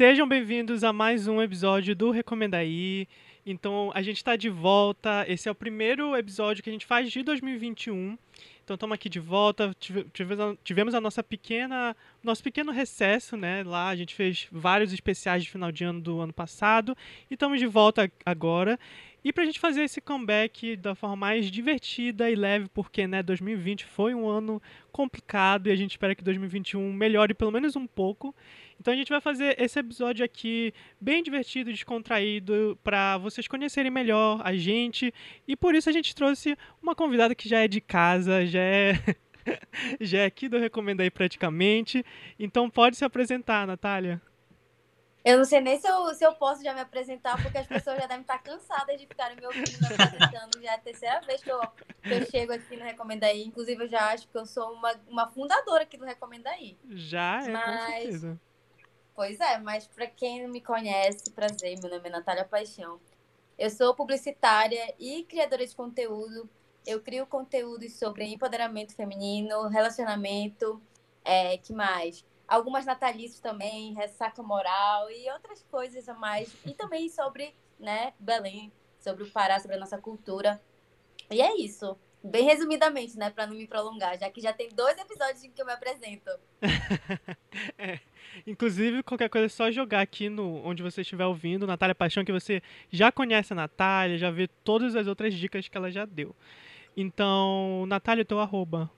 Sejam bem-vindos a mais um episódio do Recomenda Aí. Então, a gente está de volta. Esse é o primeiro episódio que a gente faz de 2021. Então, estamos aqui de volta. Tivemos a nossa pequena, nosso pequeno recesso, né? Lá a gente fez vários especiais de final de ano do ano passado e estamos de volta agora. E para a gente fazer esse comeback da forma mais divertida e leve, porque né, 2020 foi um ano complicado e a gente espera que 2021 melhore pelo menos um pouco. Então a gente vai fazer esse episódio aqui bem divertido, descontraído, para vocês conhecerem melhor a gente. E por isso a gente trouxe uma convidada que já é de casa, já é. já é aqui do Recomenda aí praticamente. Então pode se apresentar, Natália. Eu não sei nem se eu, se eu posso já me apresentar, porque as pessoas já devem estar cansadas de ficarem me ouvindo me apresentando. Já é a terceira vez que eu, que eu chego aqui no Recomenda Aí. Inclusive, eu já acho que eu sou uma, uma fundadora aqui do Recomenda Aí. Já é, Mas... com certeza. Pois é, mas para quem não me conhece, prazer, meu nome é Natália Paixão. Eu sou publicitária e criadora de conteúdo. Eu crio conteúdos sobre empoderamento feminino, relacionamento, é, que mais? Algumas natalícias também, ressaca moral e outras coisas a mais. E também sobre, né, Belém, sobre o Pará, sobre a nossa cultura. E é isso. Bem resumidamente, né, para não me prolongar, já que já tem dois episódios em que eu me apresento. é. Inclusive, qualquer coisa é só jogar aqui no onde você estiver ouvindo, Natália Paixão, que você já conhece a Natália, já vê todas as outras dicas que ela já deu. Então, Natália, teu arroba.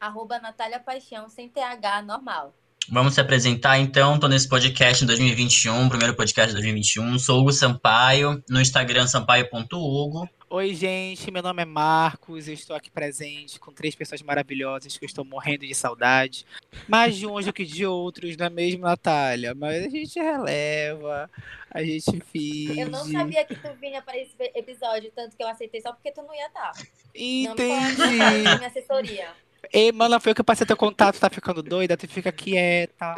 Arroba Natália Paixão, sem TH, normal. Vamos se apresentar então. Estou nesse podcast em 2021, primeiro podcast de 2021. Sou Hugo Sampaio, no Instagram sampaio.hugo. Oi, gente, meu nome é Marcos, eu estou aqui presente com três pessoas maravilhosas que eu estou morrendo de saudade. Mais de uns do que de outros, não é mesmo, Natália? Mas a gente releva, a gente finge. Eu não sabia que tu vinha para esse episódio, tanto que eu aceitei só porque tu não ia estar. Entendi. Não me minha assessoria. Ei, mano, foi o que eu passei teu contato, tá ficando doida? Tu fica quieta.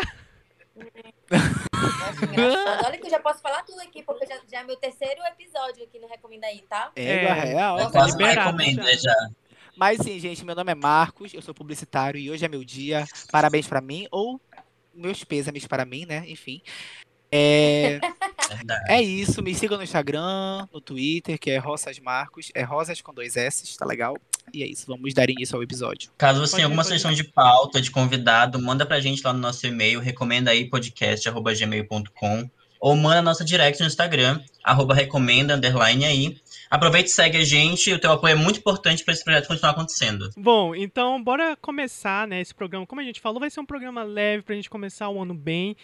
Nossa, Olha que eu já posso falar tudo aqui, porque já, já é meu terceiro episódio aqui no Recomenda aí, tá? É, é real. Eu já. já. Mas sim, gente, meu nome é Marcos, eu sou publicitário e hoje é meu dia. Parabéns para mim, ou meus pêsames para mim, né? Enfim. É, é isso, me sigam no Instagram, no Twitter, que é Roças Marcos, é Rosas com dois S, tá legal? E é isso, vamos dar início ao episódio. Caso você tenha alguma sugestão de pauta, de convidado, manda pra gente lá no nosso e-mail, recomenda aí podcast.gmail.com ou manda nossa direct no Instagram, arroba recomenda, underline aí. Aproveite e segue a gente, o teu apoio é muito importante para esse projeto continuar acontecendo. Bom, então bora começar, né, esse programa. Como a gente falou, vai ser um programa leve pra gente começar o ano bem.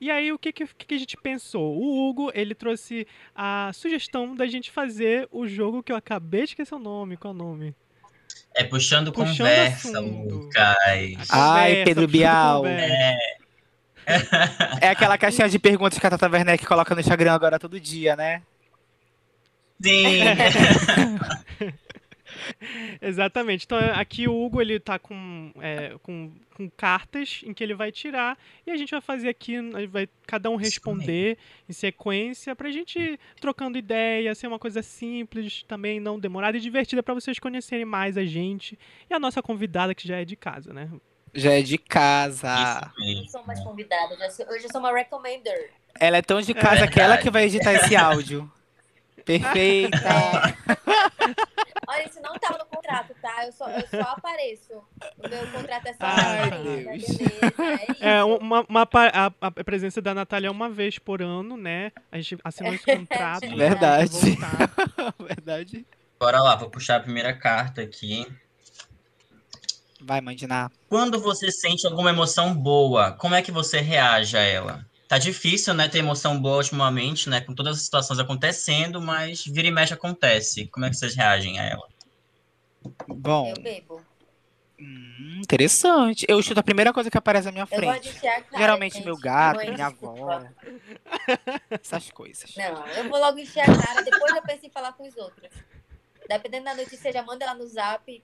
E aí, o que, que, que, a gente pensou? O Hugo, ele trouxe a sugestão da gente fazer o jogo que eu acabei de esquecer o nome. Qual é o nome? É puxando, puxando conversa, Lucas. Ai, Pedro Bial. É. é aquela caixinha de perguntas que a Tata Werneck coloca no Instagram agora todo dia, né? Sim. Exatamente. Então aqui o Hugo ele tá com, é, com, com cartas em que ele vai tirar e a gente vai fazer aqui, vai cada um responder em sequência pra gente ir trocando ideia, ser uma coisa simples, também não demorada e divertida para vocês conhecerem mais a gente e a nossa convidada que já é de casa, né? Já é de casa. Eu não sou mais convidada, hoje eu sou uma recommender. Ela é tão de casa é que ela que vai editar esse áudio. Perfeita! Olha, isso não estava no contrato, tá? Eu só, eu só apareço. O meu contrato é só Ai, Deus. é, é uma, uma a, a, presença da Natália é uma vez por ano, né? A gente assinou esse contrato. Verdade. Verdade. Bora lá, vou puxar a primeira carta aqui. Vai, Mandiná. Quando você sente alguma emoção boa, como é que você reage a ela? Tá difícil, né, ter emoção boa ultimamente, né, com todas as situações acontecendo, mas vira e mexe acontece. Como é que vocês reagem a ela? Bom. Eu bebo. Hum, interessante. Eu chuto a primeira coisa que aparece na minha eu frente. Cara, Geralmente gente. meu gato, minha avó. Essas coisas. Não, eu vou logo encher a cara, depois eu penso em falar com os outros. Dependendo da notícia, já manda ela no zap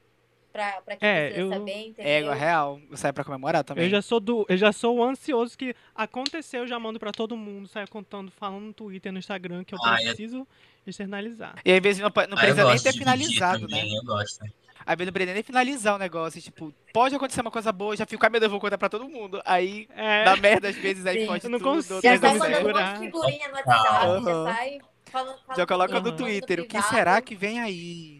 pra, pra quem é, precisa eu... saber, entendeu? É, real. Eu saio pra comemorar também. Eu já sou do. Eu já sou ansioso que aconteceu, eu já mando pra todo mundo, saio contando, falando no Twitter, no Instagram, que eu ah, preciso eu... externalizar. E às vezes não, não ah, precisa nem ter finalizado, né? Eu gosto. Às vezes não pretende nem finalizar o negócio. Tipo, pode acontecer uma coisa boa, já fico, ai meu Deus, eu vou contar pra todo mundo. Aí É. dá merda às vezes, aí Sim. pode Eu não tudo. consigo Já sai vezes- mandando um monte de figurinha no WhatsApp, Aham. já sai falando, falando Já coloca no. Twitter, o que será que vem aí?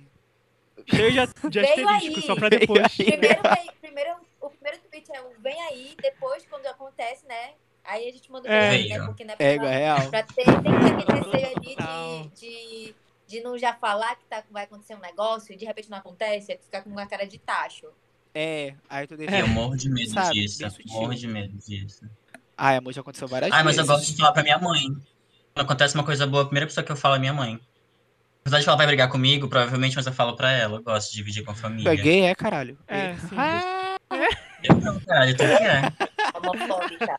Cheio de, de Veio asterisco, aí. só pra Veio depois. aí. Primeiro, primeiro, o primeiro tweet é o vem aí, depois, quando acontece, né? Aí a gente manda o É. vem aí, né? Porque não é É, pra, é real. pra ter, tem que ter aquele receio ali de, de, de não já falar que tá, vai acontecer um negócio e de repente não acontece, é ficar com uma cara de tacho. É, aí tu deixa. Eu morro de medo Sabe, disso. Morro de medo disso. Ai, amor, já aconteceu várias Ai, mas eu vezes. gosto de falar pra minha mãe. Quando acontece uma coisa boa, a primeira pessoa que eu falo é minha mãe. Apesar de que ela vai brigar comigo, provavelmente, mas eu falo pra ela. Eu gosto de dividir com a família. Peguei, é, caralho. É, sim. Ah, Eu não, cara, tu que é. Homofóbica.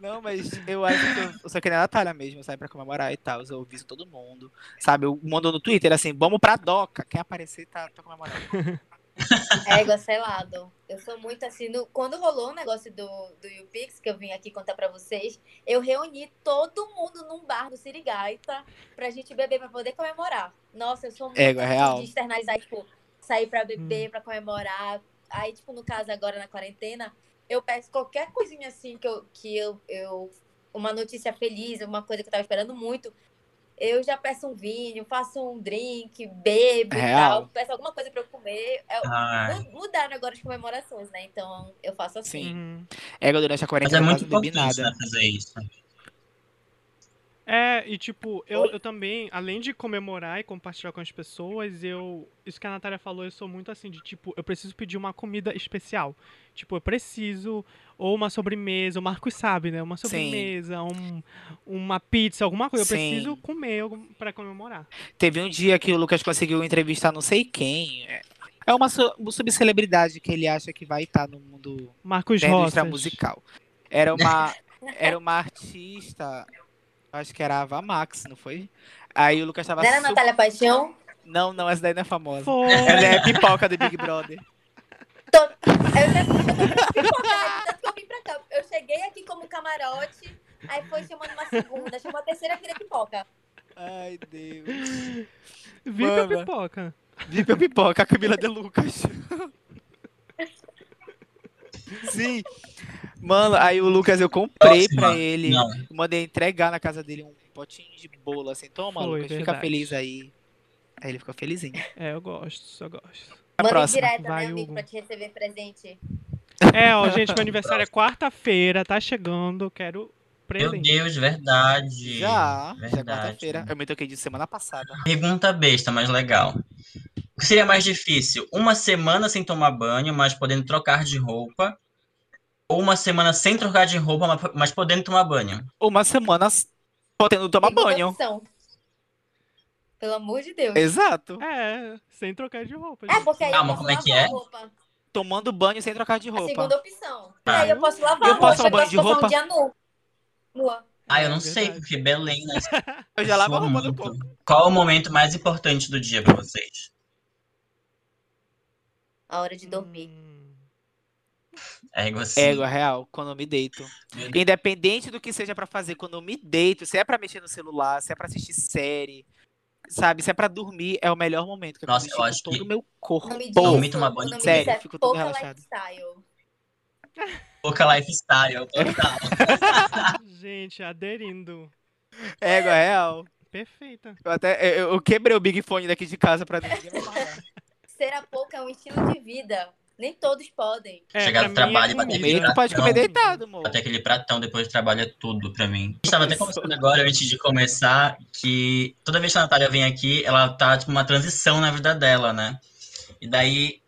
Não, mas eu acho que eu, eu sou que nem a Natália mesmo, eu saio pra comemorar e tal. Eu aviso todo mundo. Sabe, eu mando no Twitter assim, vamos pra doca. Quem aparecer tá, tá comemorando. Égua selado. Eu sou muito assim. no- quando rolou o negócio do, do YouPix, que eu vim aqui contar pra vocês, eu reuni todo mundo num bar do Sirigaita pra gente beber pra poder comemorar. Nossa, eu sou muito Égua, assim, real. de externalizar, tipo, sair pra beber, pra comemorar. Aí, tipo, no caso agora na quarentena, eu peço qualquer coisinha assim que eu. Que eu, eu uma notícia feliz, uma coisa que eu tava esperando muito. Eu já peço um vinho, faço um drink, bebo e tal. Peço alguma coisa pra eu comer. É, Ai, Mu- Mudaram agora as comemorações, né? Então eu faço assim. Sim. Uhum. É, durante a mas quarentena é eu muito importante, nada. né, fazer isso. É, e tipo, eu, eu também, além de comemorar e compartilhar com as pessoas, eu. Isso que a Natália falou, eu sou muito assim, de tipo, eu preciso pedir uma comida especial. Tipo, eu preciso, ou uma sobremesa, o Marcos sabe, né? Uma sobremesa, um, uma pizza, alguma coisa. Eu Sim. preciso comer pra comemorar. Teve um dia que o Lucas conseguiu entrevistar não sei quem. É- É uma su- subcelebridade que ele acha que vai estar no mundo Marcos da indústria Roças. musical. Era uma, era uma artista, acho que era a Ava Max, não foi? Aí o Lucas tava Não era super- Natália Paixão? Não, não, essa daí não é famosa. Foi. Ela é pipoca do Big Brother. Eu já eu tô que eu vim pra cá. Eu cheguei aqui como camarote, aí foi chamando uma segunda, chamou a terceira filha pipoca. Ai, Deus. Viva a Mama. pipoca. Viva a pipoca, a Camila de Lucas. Sim. Mano, aí o Lucas eu comprei Próxima. pra ele. Não, Mandei entregar na casa dele um potinho de bolo, assim. Toma, Foi, Lucas, fica verdade. feliz aí. Aí ele ficou felizinho. É, eu gosto, eu gosto. Manda próxima. direta, Vai, né, amigo, Hugo. pra te receber presente. É, ó, gente, meu aniversário é quarta-feira, tá chegando, quero meu. Deus, verdade. Já, já é Verdade. quarta-feira. Eu me toquei de semana passada. Pergunta besta, mas legal. O que seria mais difícil? Uma semana sem tomar banho, mas podendo trocar de roupa? Ou uma semana sem trocar de roupa, mas- podendo tomar banho? Uma semana podendo tomar Segunda banho. opção. Pelo amor de Deus. Exato. É, sem trocar de roupa. É, gente. porque aí Calma, eu posso como é que é? a roupa. Tomando banho sem trocar de A roupa. segunda opção. E aí eu posso lavar Eu a posso roupa, tomar banho de posso roupa? um dia nu. Ah, eu É não sei, verdade. porque Belém, né? Eu já lavo a roupa do corpo. Qual o momento mais importante do dia pra vocês? A hora de dormir. Hum, É igual assim. Égua real, quando eu me deito. Independente do que seja pra fazer, quando eu me deito, se é pra mexer no celular, se é pra assistir série, sabe, se é pra dormir, é o melhor momento. Que Nossa, eu eu me acho todo que- o meu corpo. O nome Bom, disso, dormir, tomar banho, o nome sério, é fico todo relaxado. lifestyle. Pouca lifestyle, total. Gente, aderindo. Égua real. Perfeita. Eu até eu, eu quebrei o Big Fone daqui de casa pra ninguém. Ser a pouca é um estilo de vida. Nem todos podem. É, Chegar do mim trabalho e é bater comida. aquele Comer, tu pode comer deitado, amor. Até aquele pratão depois do trabalho é tudo pra mim. A gente tava até conversando agora, antes de começar, que toda vez que a Natália vem aqui, ela tá, tipo, uma transição na vida dela, né? E daí,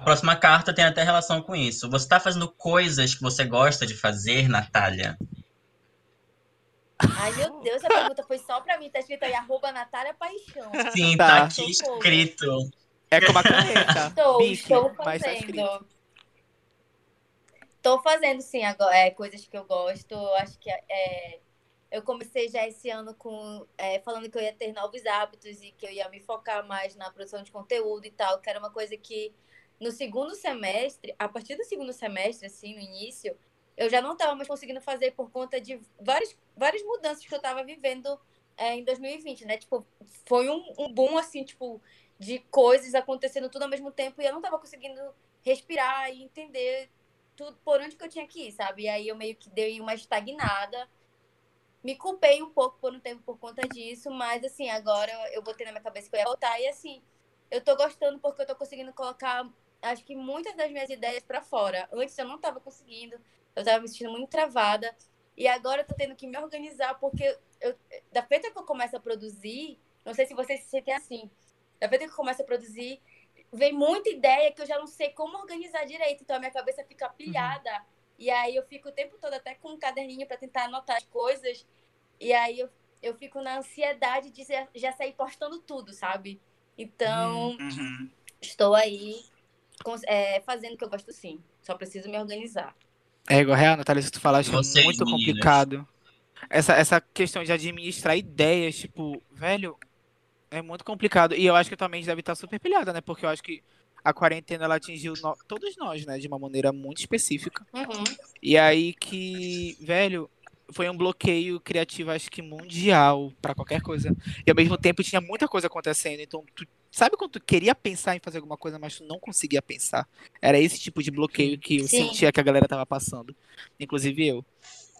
a próxima carta tem até relação com isso. Você tá fazendo coisas que você gosta de fazer, Natália? Ai, meu Deus, a pergunta foi só pra mim. Tá escrito aí, arroba Natália Paixão. Sim, Tá. tá aqui Socorro. escrito. É como a caneta. Estou, estou tá fazendo. Tô fazendo, sim, agora, é, coisas que eu gosto. Acho que é, eu comecei já esse ano com é, falando que eu ia ter novos hábitos e que eu ia me focar mais na produção de conteúdo e tal, que era uma coisa que no segundo semestre, a partir do segundo semestre, assim, no início, eu já não estava mais conseguindo fazer por conta de várias, várias mudanças que eu estava vivendo é, em 2020, né? Tipo, foi um, um boom, assim, tipo, de coisas acontecendo tudo ao mesmo tempo e eu não tava conseguindo respirar e entender tudo por onde que eu tinha que ir, sabe? E aí eu meio que dei uma estagnada. Me culpei um pouco por um tempo por conta disso, mas assim, agora eu botei na minha cabeça que eu ia voltar e assim, eu tô gostando porque eu tô conseguindo colocar, acho que muitas das minhas ideias para fora. Antes eu não tava conseguindo, eu tava me sentindo muito travada. E agora eu tô tendo que me organizar porque eu, da feita que eu começo a produzir, não sei se vocês se sentem assim, da feita que eu começo a produzir, vem muita ideia que eu já não sei como organizar direito, então a minha cabeça fica pilhada. Uhum. E aí eu fico o tempo todo até com um caderninho para tentar anotar as coisas. E aí eu, eu fico na ansiedade de já sair postando tudo, sabe? Então, uhum. estou aí é, fazendo o que eu gosto sim. Só preciso me organizar. É, igual real, Natália, se tu falaste, é muito complicado. Essa, essa questão de administrar ideias, tipo, velho, é muito complicado. E eu acho que tua mente deve estar super pilhada, né? Porque eu acho que a quarentena ela atingiu no... todos nós, né? De uma maneira muito específica. Uhum. E aí que, velho, foi um bloqueio criativo, acho que mundial, para qualquer coisa. E ao mesmo tempo tinha muita coisa acontecendo. Então, tu, sabe quando tu queria pensar em fazer alguma coisa, mas tu não conseguia pensar? Era esse tipo de bloqueio que eu Sim. sentia que a galera tava passando. Inclusive eu.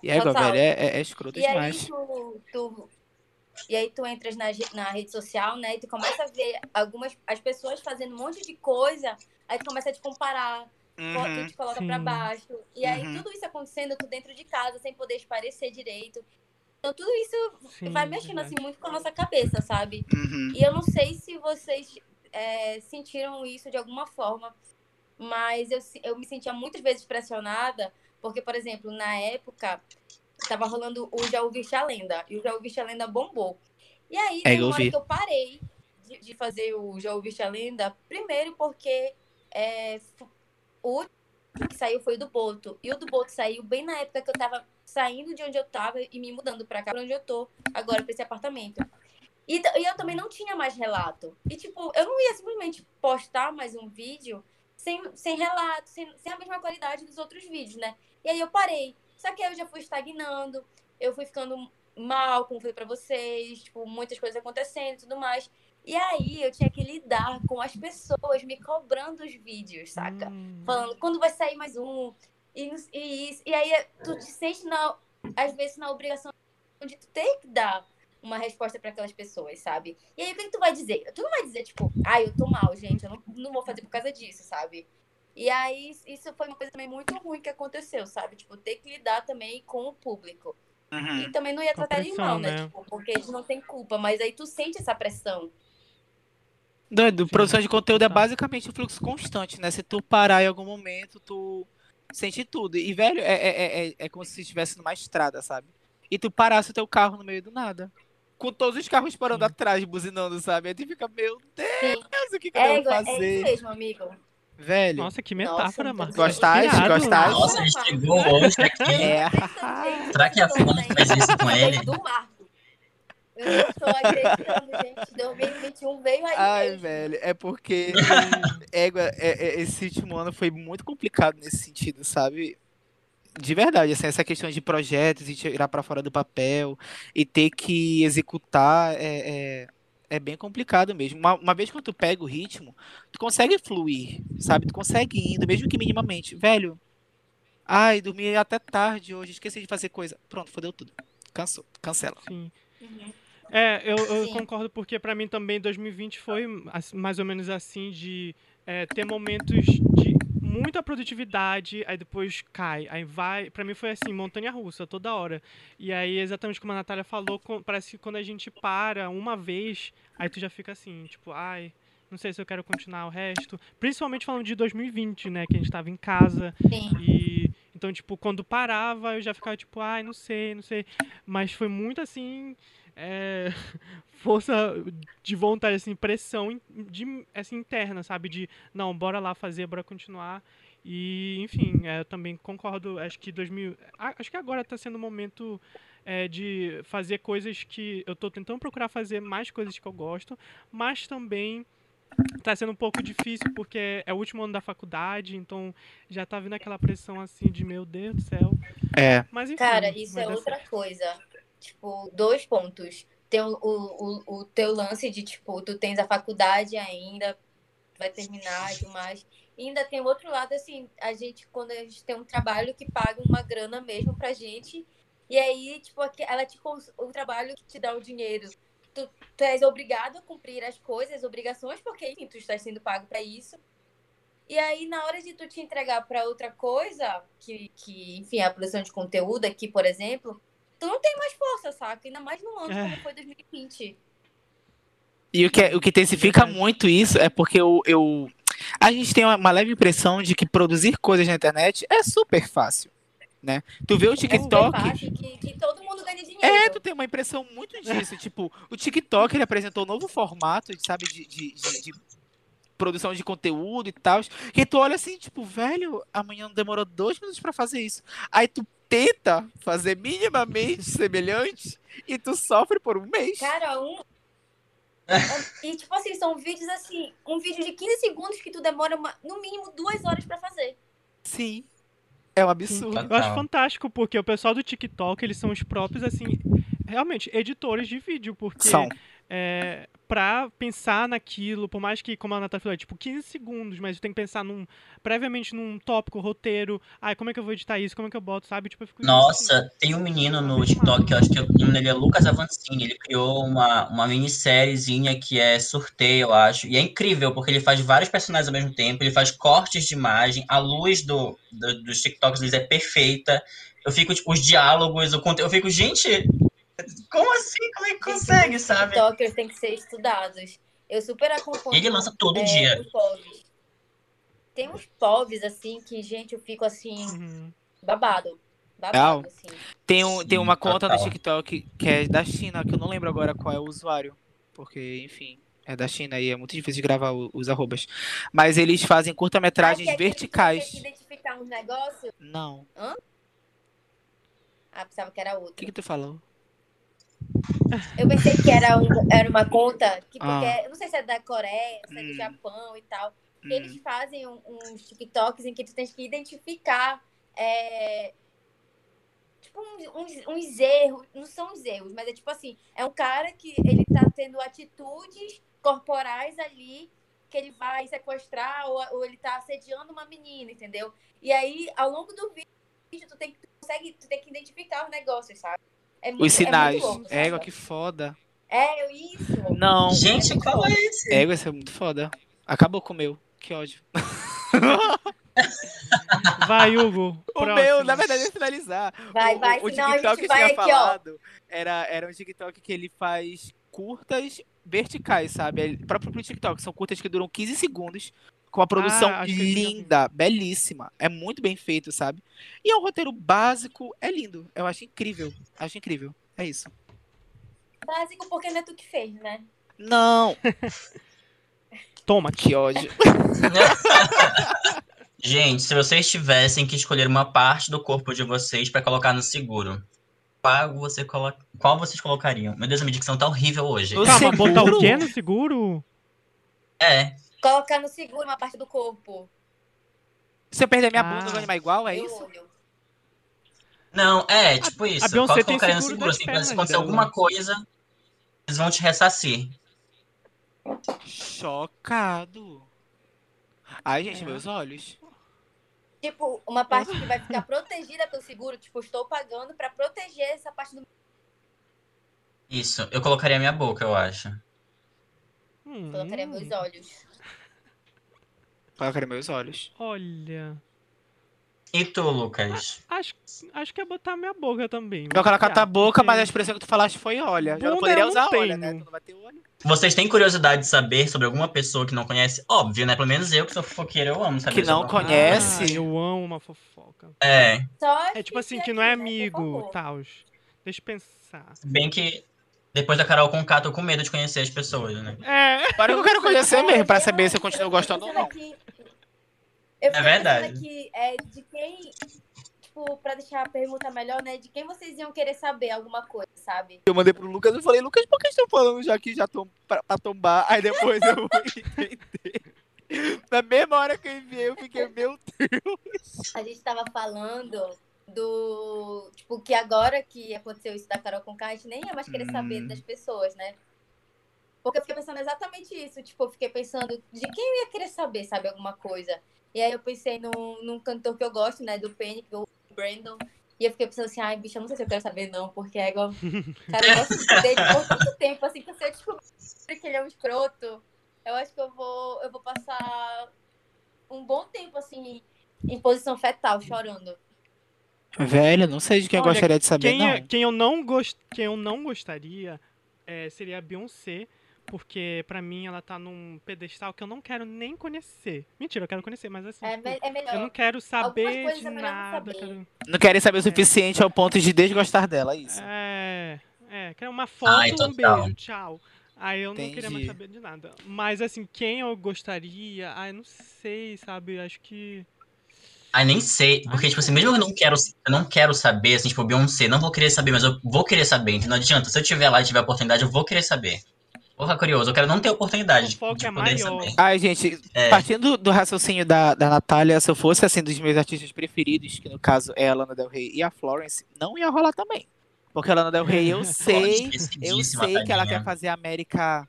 E aí, velho, é, é, é escroto e demais. Aí tu, tu e aí tu entras na, na rede social, né? E tu começa a ver algumas as pessoas fazendo um monte de coisa, aí tu começa a te comparar, uhum, tu te coloca para baixo. E aí uhum. tudo isso acontecendo tu dentro de casa, sem poder esparecer direito. Então tudo isso Sim, vai mexendo assim muito com a nossa cabeça, sabe? Uhum. E eu não sei se vocês é, sentiram isso de alguma forma, mas eu, eu me sentia muitas vezes pressionada, porque, por exemplo, na época tava rolando o Já Ouviste a Lenda. E o Já Ouviste a Lenda bombou. E aí, é, uma hora que eu parei de, de, fazer o Já Ouviste a Lenda, primeiro porque é, o que saiu foi o do Boto. E o do Boto saiu bem na época que eu tava saindo de onde eu tava e me mudando pra cá, pra onde eu tô, agora pra esse apartamento. E, e eu também não tinha mais relato. E, tipo, eu não ia simplesmente postar mais um vídeo sem, sem relato, sem, sem a mesma qualidade dos outros vídeos, né? E aí eu parei. Só que aí eu já fui estagnando, eu fui ficando mal, como falei pra vocês, tipo, muitas coisas acontecendo e tudo mais. E aí eu tinha que lidar com as pessoas me cobrando os vídeos, saca? Hum. Falando, quando vai sair mais um? E, e. E aí tu te sente, na, às vezes, na obrigação de tu ter que dar uma resposta para aquelas pessoas, sabe? E aí o que, que, tu vai dizer? Tu não vai dizer, tipo, ai, ah, eu tô mal, gente, eu não, não vou fazer por causa disso, sabe? E aí, isso foi uma coisa também muito ruim que aconteceu, sabe? Tipo, ter que lidar também com o público. Uhum. E também não ia tratar de mal, né? né? Tipo, porque eles não têm culpa, mas aí tu sente essa pressão. Doido, produção de conteúdo é basicamente um fluxo constante, né? Se tu parar em algum momento, tu sente tudo. E, velho, é, é, é, é como se estivesse numa estrada, sabe? E tu parasse o teu carro no meio do nada. Com todos os carros parando Sim. atrás, buzinando, sabe? Aí tu fica, meu Deus, Sim. o que, que eu devo fazer? É isso mesmo, amigo. Velho. Nossa, que metáfora, mano. Gostaste? Gostaste? Nossa, a gente chegou hoje aqui. É. Será que a Fona faz isso com ele? Do Marco. Eu não estou acreditando, gente. 2021 veio aí. Ai, mesmo. velho, é porque égua, é, é, esse último ano foi muito complicado nesse sentido, sabe? De verdade, assim, essa questão de projetos e tirar para fora do papel e ter que executar é, é é bem complicado mesmo. Uma, uma, vez que tu pega o ritmo, tu consegue fluir, sabe? Tu consegue ir indo, mesmo que minimamente. Velho, ai, dormi até tarde hoje, esqueci de fazer coisa. Pronto, fodeu tudo. Cansou, cancela. Sim. Uhum. É, eu, eu concordo porque para mim também 2020 foi mais ou menos assim de é, ter momentos de muita produtividade, aí depois cai, aí vai. Pra mim foi assim, montanha russa, toda hora. E aí, exatamente como a Natália falou, parece que quando a gente para uma vez, aí tu já fica assim, tipo, ai, não sei se eu quero continuar o resto. Principalmente falando de 2020, né? Que a gente tava em casa. Sim. E. Então, tipo, quando parava, eu já ficava, tipo, ai, não sei, não sei. Mas foi muito assim é, força de vontade, assim, pressão de, assim, interna, sabe? De, não, bora lá fazer, bora continuar. E, enfim, é, eu também concordo, acho que 2000... Acho que agora está sendo o momento é, de fazer coisas que... Eu estou tentando procurar fazer mais coisas que eu gosto, mas também está sendo um pouco difícil porque é o último ano da faculdade, então já está vindo aquela pressão assim de meu Deus do céu. É. Mas enfim, Cara, isso é outra certo. coisa tipo, dois pontos. tem o, o, o teu lance de, tipo, tu tens a faculdade ainda, vai terminar e mais. E ainda tem o outro lado, assim, a gente, quando a gente tem um trabalho que paga uma grana mesmo pra gente, e aí, tipo, ela te o trabalho que te dá o dinheiro. Tu, tu és obrigado a cumprir as coisas, as obrigações, porque, enfim, tu estás sendo pago para isso. E aí, na hora de tu te entregar para outra coisa, que, que, enfim, a produção de conteúdo aqui, por exemplo, tu não tem mais força, saca? Ainda mais no ano é. como foi 2020. E o que, o que intensifica muito isso é porque eu, eu, a gente tem uma leve impressão de que produzir coisas na internet é super fácil. Né? Tu vê o TikTok. É fácil, que, que todo mundo ganha dinheiro. É, tu tem uma impressão muito disso. tipo, o TikTok ele apresentou um novo formato, sabe, de, de, de, de produção de conteúdo e tal. Que tu olha assim, tipo, velho, amanhã não demorou dois minutos para fazer isso. Aí tu tenta fazer minimamente semelhante e tu sofre por um mês. Cara, um. e tipo assim, são vídeos assim, um vídeo de 15 segundos que tu demora uma, no mínimo duas horas para fazer. Sim. É um absurdo. Eu acho fantástico, porque o pessoal do TikTok, eles são os próprios, assim, realmente, editores de vídeo, porque são é, pra pensar naquilo, por mais que, como a Natália falou, é tipo 15 segundos, mas tem que pensar num, previamente num tópico, roteiro. Ai, como é que eu vou editar isso? Como é que eu boto, sabe? Tipo, Nossa, assim, tem um menino no TikTok, que eu acho que o nome dele é Lucas Avancini. Ele criou uma, uma minissériezinha que é sorteio, eu acho. E é incrível, porque ele faz vários personagens ao mesmo tempo, ele faz cortes de imagem, a luz do, do dos TikToks deles é perfeita. Eu fico, tipo, os diálogos, o conteúdo. Eu fico, gente, como assim? Como é que consegue, Os sabe? TikTokers têm que ser estudados. Eu super acompanho. Ele lança todo é, dia. Tem uns povos, assim, que, gente, eu fico assim, uhum. babado. Babado, assim. Tem, um, tem uma conta no TikTok que é da China, que eu não lembro agora qual é o usuário. Porque, enfim, é da China e é muito difícil de gravar os arrobas. Mas eles fazem curta-metragens ah, verticais. Que identificar uns negócios? Não. Hã? Ah, pensava que era outro. O que, que tu falou? Eu pensei que era, um, era uma conta, que porque, ah. eu não sei se é da Coreia, se é do hum. Japão e tal. Hum. Eles fazem um, uns TikToks em que tu tens que identificar é, tipo uns, uns, erros, não são os erros, mas é tipo assim, é um cara que ele tá tendo atitudes corporais ali que ele vai sequestrar ou, ou ele tá assediando uma menina, entendeu? E aí, ao longo do vídeo, tu tem, tu consegue, tu tem que identificar os negócios, sabe? É muito, Os sinais. É Égua, que foda. É, isso. Não. Gente, é qual é esse? Égua, esse é muito foda. Acabou com o meu. Que ódio. Vai, Hugo. O próximo. meu, na verdade, é finalizar. Vai, vai, o, o TikTok que tinha aqui, falado era, era um TikTok que ele faz curtas verticais, sabe? É próprio pro TikTok. São curtas que duram 15 segundos com uma produção ah, linda, belíssima. É muito bem feito, sabe? E é um roteiro básico, é lindo. Eu acho incrível. Acho incrível. É isso. Básico porque não é tu que fez, né? Não. Toma, que ódio. Gente, se vocês tivessem que escolher uma parte do corpo de vocês para colocar no seguro, qual, você colo... qual vocês colocariam? Meu Deus, a minha dicção tá horrível hoje. Calma, botar o quê no seguro? É. Colocar no seguro uma parte do corpo. Se eu perder minha ah. bunda, eu vou animar igual, é isso? Olho. Não, é, tipo isso. A Beyoncé tem seguro, seguro assim, se acontecer alguma coisa, eles vão te ressarcir. Chocado. Ai, gente, é. meus olhos. Tipo, uma parte que vai ficar protegida pelo seguro. Tipo, estou pagando para proteger essa parte do. Isso, eu colocaria minha boca, eu acho. Hum. Colocaria meus olhos. Colocaria meus olhos. Olha. E tu, Lucas? Acho, acho que é botar minha boca também. Eu colocar tua boca, mas a expressão que tu falaste foi olha. Já não poderia usar não olha, né? Tu não vai ter olho. Vocês têm curiosidade de saber sobre alguma pessoa que não conhece? Óbvio, né? Pelo menos eu que sou fofoqueiro, eu amo saber. Que não conhece? Ah, eu amo uma fofoca. É. É tipo assim, que não é amigo, tal. Deixa eu pensar. Bem que depois da Carol com K, tô com medo de conhecer as pessoas, né? É. Agora eu quero conhecer mesmo, pra saber se eu continuo gostando ou não. Eu é verdade. Aqui, é, de quem, tipo, pra deixar a pergunta melhor, né? De quem vocês iam querer saber alguma coisa, sabe? Eu mandei pro Lucas e falei, Lucas, por que estão falando já que já estão pra, pra, tombar? Aí depois eu entender. Na mesma hora que eu enviei, eu fiquei, meu Deus. A gente tava falando do. Tipo, que agora que aconteceu isso da Carol com a gente nem ia mais querer hum. saber das pessoas, né? Porque eu fiquei pensando exatamente isso. Tipo, eu fiquei pensando de quem eu ia querer saber, sabe, alguma coisa. E aí eu pensei num, num cantor que eu gosto, né, do Penny, o Brandon. E eu fiquei pensando assim, ai, bicho, eu não sei se eu quero saber, não, porque é igual. Cara, eu gosto dele por muito tempo, assim, que se eu descobrir que ele é um escroto, eu acho que eu vou, eu vou passar um bom tempo, assim, em posição fetal, chorando. Velho, não sei de quem Olha, eu gostaria de saber, quem, não. É, quem, eu não gost, quem eu não gostaria é, seria a Beyoncé, porque para mim ela tá num pedestal que eu não quero nem conhecer. Mentira, eu quero conhecer, mas assim. É, tipo, é melhor. Eu não quero saber de é nada. Não, quero... não querem saber o é. suficiente é. ao ponto de desgostar dela, é isso. É. É, quero uma foto, Ai, um beijo, tchau. Aí eu Entendi. não queria mais saber de nada. Mas assim, quem eu gostaria, ai, não sei, sabe? Acho que. Ai, nem sei. Porque, tipo assim, mesmo que eu não quero, eu não quero saber, assim, tipo, Beyoncé, não vou querer saber, mas eu vou querer saber. Então não adianta. Se eu tiver lá e tiver oportunidade, eu vou querer saber. Porra, curioso, eu quero não ter oportunidade de, de é poder maior. saber. Ai, gente, é. partindo do raciocínio da, da Natália, se eu fosse, assim, dos meus artistas preferidos, que no caso é a Lana Del Rey e a Florence, não ia rolar também. Porque a Lana Del Rey, eu sei, eu sei que ela quer fazer a América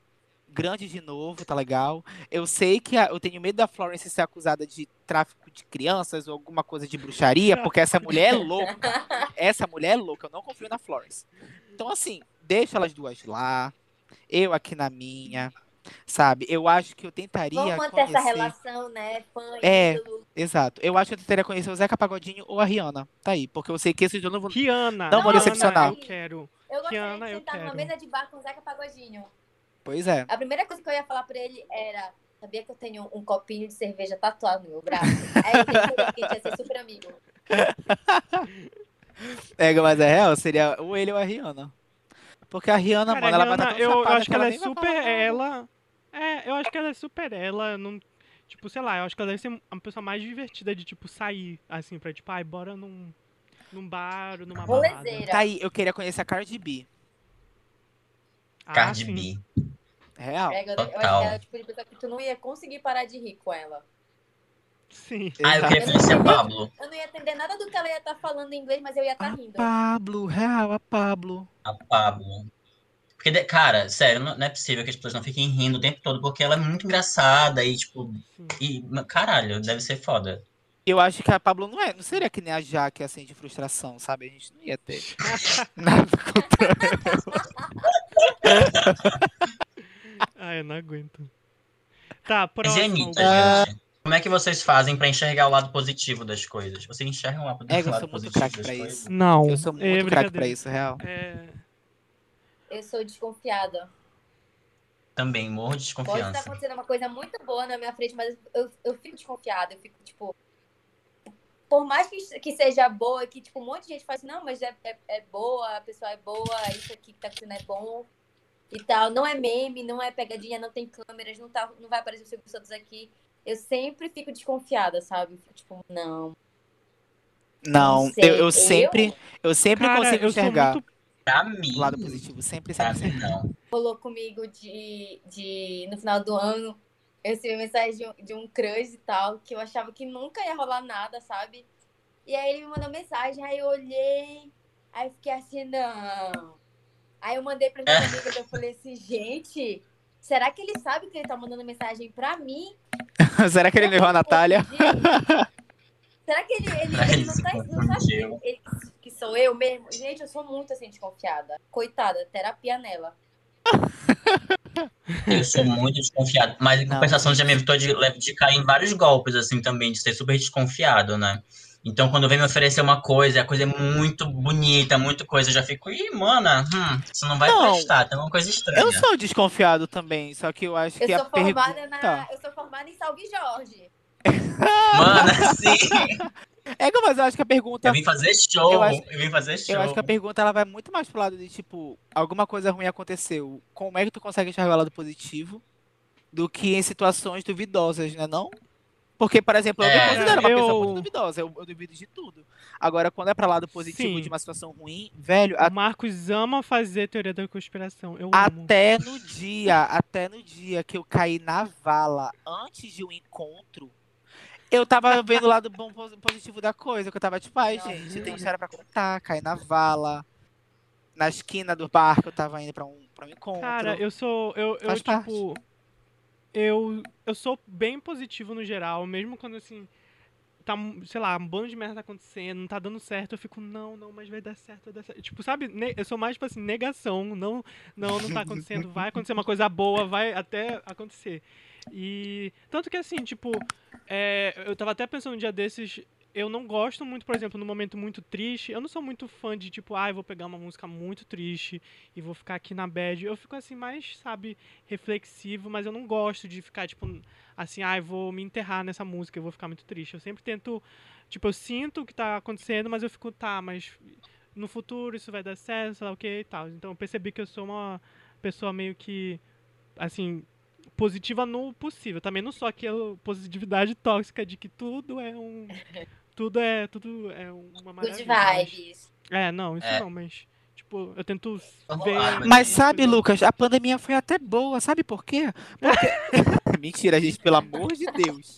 grande de novo, tá legal? Eu sei que a, eu tenho medo da Florence ser acusada de tráfico de crianças ou alguma coisa de bruxaria, porque essa mulher é louca. Essa mulher é louca, eu não confio na Florence. Então, assim, deixa elas duas lá, eu aqui na minha, sabe? Eu acho que eu tentaria Vamos manter conhecer... essa relação, né? Fã, é, ídolo. exato. Eu acho que eu tentaria conhecer o Zeca Pagodinho ou a Rihanna. Tá aí, porque eu sei que esses dois não vão, Rihanna, não vão decepcionar. Eu quero. Eu gostaria Rihanna, de sentar numa mesa de bar com o Zeca Pagodinho. Pois é. A primeira coisa que eu ia falar pra ele era: sabia que eu tenho um copinho de cerveja tatuado no meu braço? Aí que a gente ia ser super amigo. É, mas é real, seria ou ele ou a Rihanna. Porque a Rihanna, Cara, mano, ela vai estar tão eu, eu acho que ela, ela é super ela. É, eu acho que ela é super ela. Não, tipo, sei lá, eu acho que ela deve ser uma pessoa mais divertida de, tipo, sair, assim, pra, tipo, ai, bora num, num bar, numa balada. Tá aí, eu queria conhecer a Cardi B. Ah, Cardi B. Real. É, eu, eu acho que ela, tipo, de pessoa que tu não ia conseguir parar de rir com ela. Sim. Ah, eu queria conhecer a Pablo. Eu não ia entender nada do que ela ia estar tá falando em inglês, mas eu ia estar tá rindo. Pablo, real, a Pablo. A Pablo. Porque, cara, sério, não, é possível que as pessoas não fiquem rindo o tempo todo, porque ela é muito engraçada e, tipo. E, caralho, deve ser foda. Eu acho que a Pablo não é, não seria que nem a Jaque, assim, de frustração, sabe? A gente não ia ter nada contra ela. Ai, eu não aguento. Tá, próximo. Zenita, uh... gente. Como é que vocês fazem para enxergar o lado positivo das coisas? Vocês enxergam o lado, é, lado positivo das coisas? Isso. Não. Eu sou muito é craque pra isso, real. É... Eu sou desconfiada. Também, morro de desconfiança. Pode estar acontecendo uma coisa muito boa na minha frente, mas eu, eu fico desconfiada. Eu fico, tipo... Por mais que, que seja boa, que tipo, um monte de gente fala assim, não, mas é, é, é boa, a pessoa é boa, isso aqui que tá acontecendo é bom e tal. Não é meme, não é pegadinha, não tem câmeras, não, tá, não vai aparecer o Silvio Santos aqui eu sempre fico desconfiada, sabe? Tipo, não. Não, não eu, eu, sempre, eu, sempre Cara, consigo enxergar. Muito... Pra mim. O lado positivo, sempre, sempre, sempre. Não. Rolou comigo de, de. No final do ano, eu recebi mensagem de um, de um crush e tal, que eu achava que nunca ia rolar nada, sabe? E aí ele me mandou mensagem, aí eu olhei, aí fiquei assim, não. Aí eu mandei para minhas amigas, eu falei assim, gente, será que ele sabe que ele tá mandando mensagem pra mim? Será que ele levou a Natália? Será que ele, ele, ele não, tá, não sabe que, ele, que sou eu mesmo? Gente, eu sou muito assim desconfiada. Coitada, terapia nela. Eu sou muito desconfiado. Mas em compensação, já me evitou de, de cair em vários golpes, assim, também, de ser super desconfiado, né? Então, quando vem me oferecer uma coisa, a coisa é muito bonita, muito coisa, eu já fico, ih, mana, hum, isso não vai não, prestar, tem uma coisa estranha. Eu sou desconfiado também, só que eu acho eu que a pergunta... Na... Eu sou formada em Salve Jorge. Mana, sim. É, mas eu acho que a pergunta. Eu vim fazer show. Eu, acho, eu vim fazer show. Eu acho que a pergunta ela vai muito mais pro lado de tipo, alguma coisa ruim aconteceu. Como é que tu consegue enxergar o lado positivo do que em situações duvidosas, né? Não? Porque, por exemplo, eu é, me considero uma eu... pessoa muito duvidosa, eu, eu, duvido de tudo. Agora, quando é pra lado positivo Sim. de uma situação ruim, velho. A... O Marcos ama fazer teoria da conspiração. Eu até amo. no dia, até no dia que eu caí na vala antes de um encontro, Eu tava vendo o lado bom positivo da coisa, que eu tava tipo, ai, gente, tem história pra contar, cair na vala. Na esquina do barco, eu tava indo pra um, pra um encontro. Cara, eu sou. Eu, eu tipo. Eu, eu sou bem positivo no geral, mesmo quando assim tá, sei lá, um bando de merda tá acontecendo, não tá dando certo, eu fico, não, não, mas vai dar certo, vai dar certo. Tipo, sabe, eu sou mais, tipo assim, negação, não, não, não tá acontecendo, vai acontecer uma coisa boa, vai até acontecer. E, tanto que assim, tipo, é, eu tava até pensando um dia desses, eu não gosto muito, por exemplo, no momento muito triste. Eu não sou muito fã de tipo, ah, vou pegar uma música muito triste e vou ficar aqui na bad. Eu fico assim mais, sabe, reflexivo, mas eu não gosto de ficar tipo assim, ah, vou me enterrar nessa música, eu vou ficar muito triste. Eu sempre tento, tipo, eu sinto o que tá acontecendo, mas eu fico, tá, mas no futuro isso vai dar certo, sei lá o que e tal. Então eu percebi que eu sou uma pessoa meio que assim, positiva no possível. Também não sou aquela positividade tóxica de que tudo é um tudo é tudo é uma maravilha. Good vibes. É, não, isso é. não, mas tipo, eu tento ver. Mas sabe, Lucas, a pandemia foi até boa, sabe por quê? Porque... Mentira, gente, pelo amor de Deus.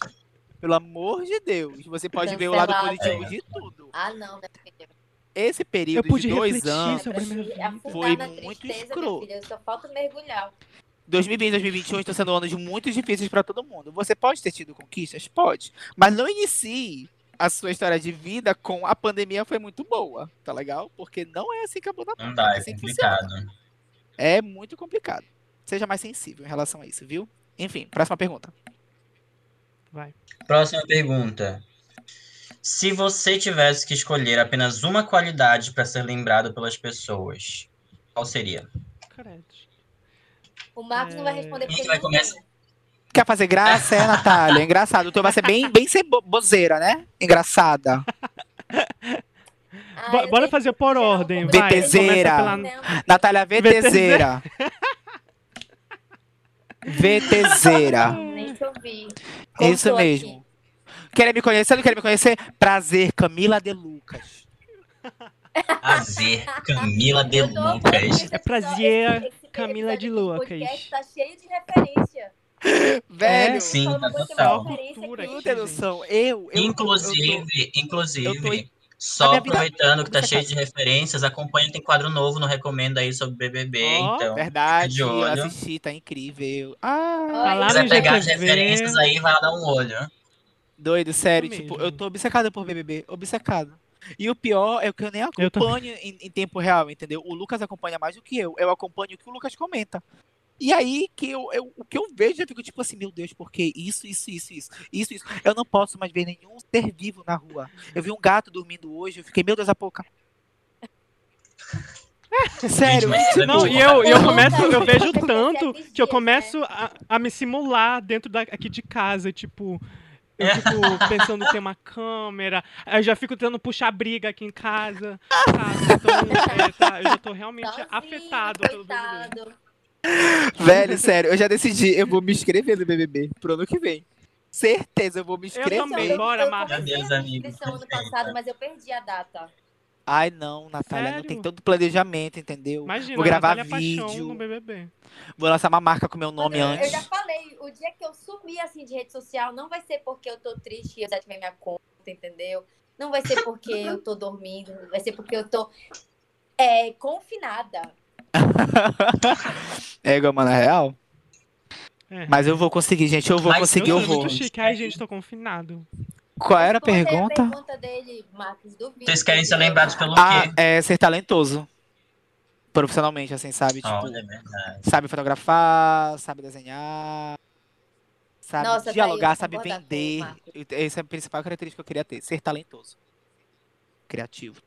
Pelo amor de Deus. Você pode Cancelado. ver o lado positivo de tudo. Ah, não, filha. Esse período eu pude de dois anos foi muito escroto. Eu só falta mergulhar. 2020 e 2021 estão sendo anos muito difíceis para todo mundo. Você pode ter tido conquistas? Pode. Mas não inicie a sua história de vida com a pandemia foi muito boa, tá legal? Porque não é assim que a bunda Não dá, é assim complicado. É muito complicado. Seja mais sensível em relação a isso, viu? Enfim, próxima pergunta. Vai. Próxima pergunta. Se você tivesse que escolher apenas uma qualidade para ser lembrado pelas pessoas, qual seria? Credo. O Marcos é... não vai responder porque Quem vai começar? Quer fazer graça, é, Natália? É engraçado. Tu vai ser bem, bem ceboseira, né? Engraçada. Ah, Bora fazer por ordem. VTZera. Pela... Natália VTZera. VTZera. Nem te ouvi. Isso mesmo. Querem me conhecer? Não querem me conhecer? Prazer, Camila de Lucas. Prazer, Camila de Lucas. É prazer, Camila de Lucas. O tá cheio de referência. Velho, é, sim, tá total. Não tem noção. Eu, eu inclusive, eu tô, inclusive, só aproveitando que tá cheio de referências, acompanha tem quadro novo no Recomenda aí sobre BBB, oh, então. Verdade, eu assisti, tá incrível. Ah, Se quiser pegar as referências aí, vai lá dar um olho. Doido, sério, tipo, eu tô obcecado por BBB, obcecado. E o pior é que eu nem acompanho eu em, em, tempo real, entendeu? O Lucas acompanha mais do que eu. Eu acompanho o que o Lucas comenta. E aí que eu, eu, o que eu vejo, eu fico tipo assim, meu Deus, porque isso, isso, isso, isso, isso, isso. Eu não posso mais ver nenhum ser vivo na rua. Eu vi um gato dormindo hoje, eu fiquei, meu Deus, a pouca. Sério, não, e eu, eu começo, eu vejo tanto que eu começo a, a me simular dentro da, aqui de casa, tipo, eu fico pensando em ter uma câmera, eu já fico tentando puxar briga aqui em casa? Então, é, tá, eu já tô realmente Sozinho, afetado coitado. pelo. Velho, sério, eu já decidi, eu vou me inscrever no BBB pro ano que vem. Certeza, eu vou me inscrever. Eu também, bora, Marcos. Meu Deus, amigo. ano passado, mas eu perdi a data. Ai, não, Natália, Sério? não tem todo planejamento, entendeu? Imagina, vou gravar vídeo. No BBB. Vou lançar uma marca com meu nome eu, antes. Eu já falei, o dia que eu sumir assim de rede social, não vai ser porque eu tô triste e eu desativei minha conta, entendeu? Não vai ser porque eu tô dormindo, vai ser porque eu tô é, confinada. é igual, mano, é real? É. Mas eu vou conseguir, gente. Eu vou Mas conseguir, eu, eu vou. Muito chique. Ai, gente, tô confinado. Qual era a pergunta? A pergunta dele, Marcos, do vídeo, Vocês querem ser lembrados pelo ah, quê? É ser talentoso. Profissionalmente, assim, sabe? Tipo, é sabe fotografar, sabe desenhar, sabe Nossa, dialogar, sabe vender. Essa é a principal característica que eu queria ter. Ser talentoso. Criativo.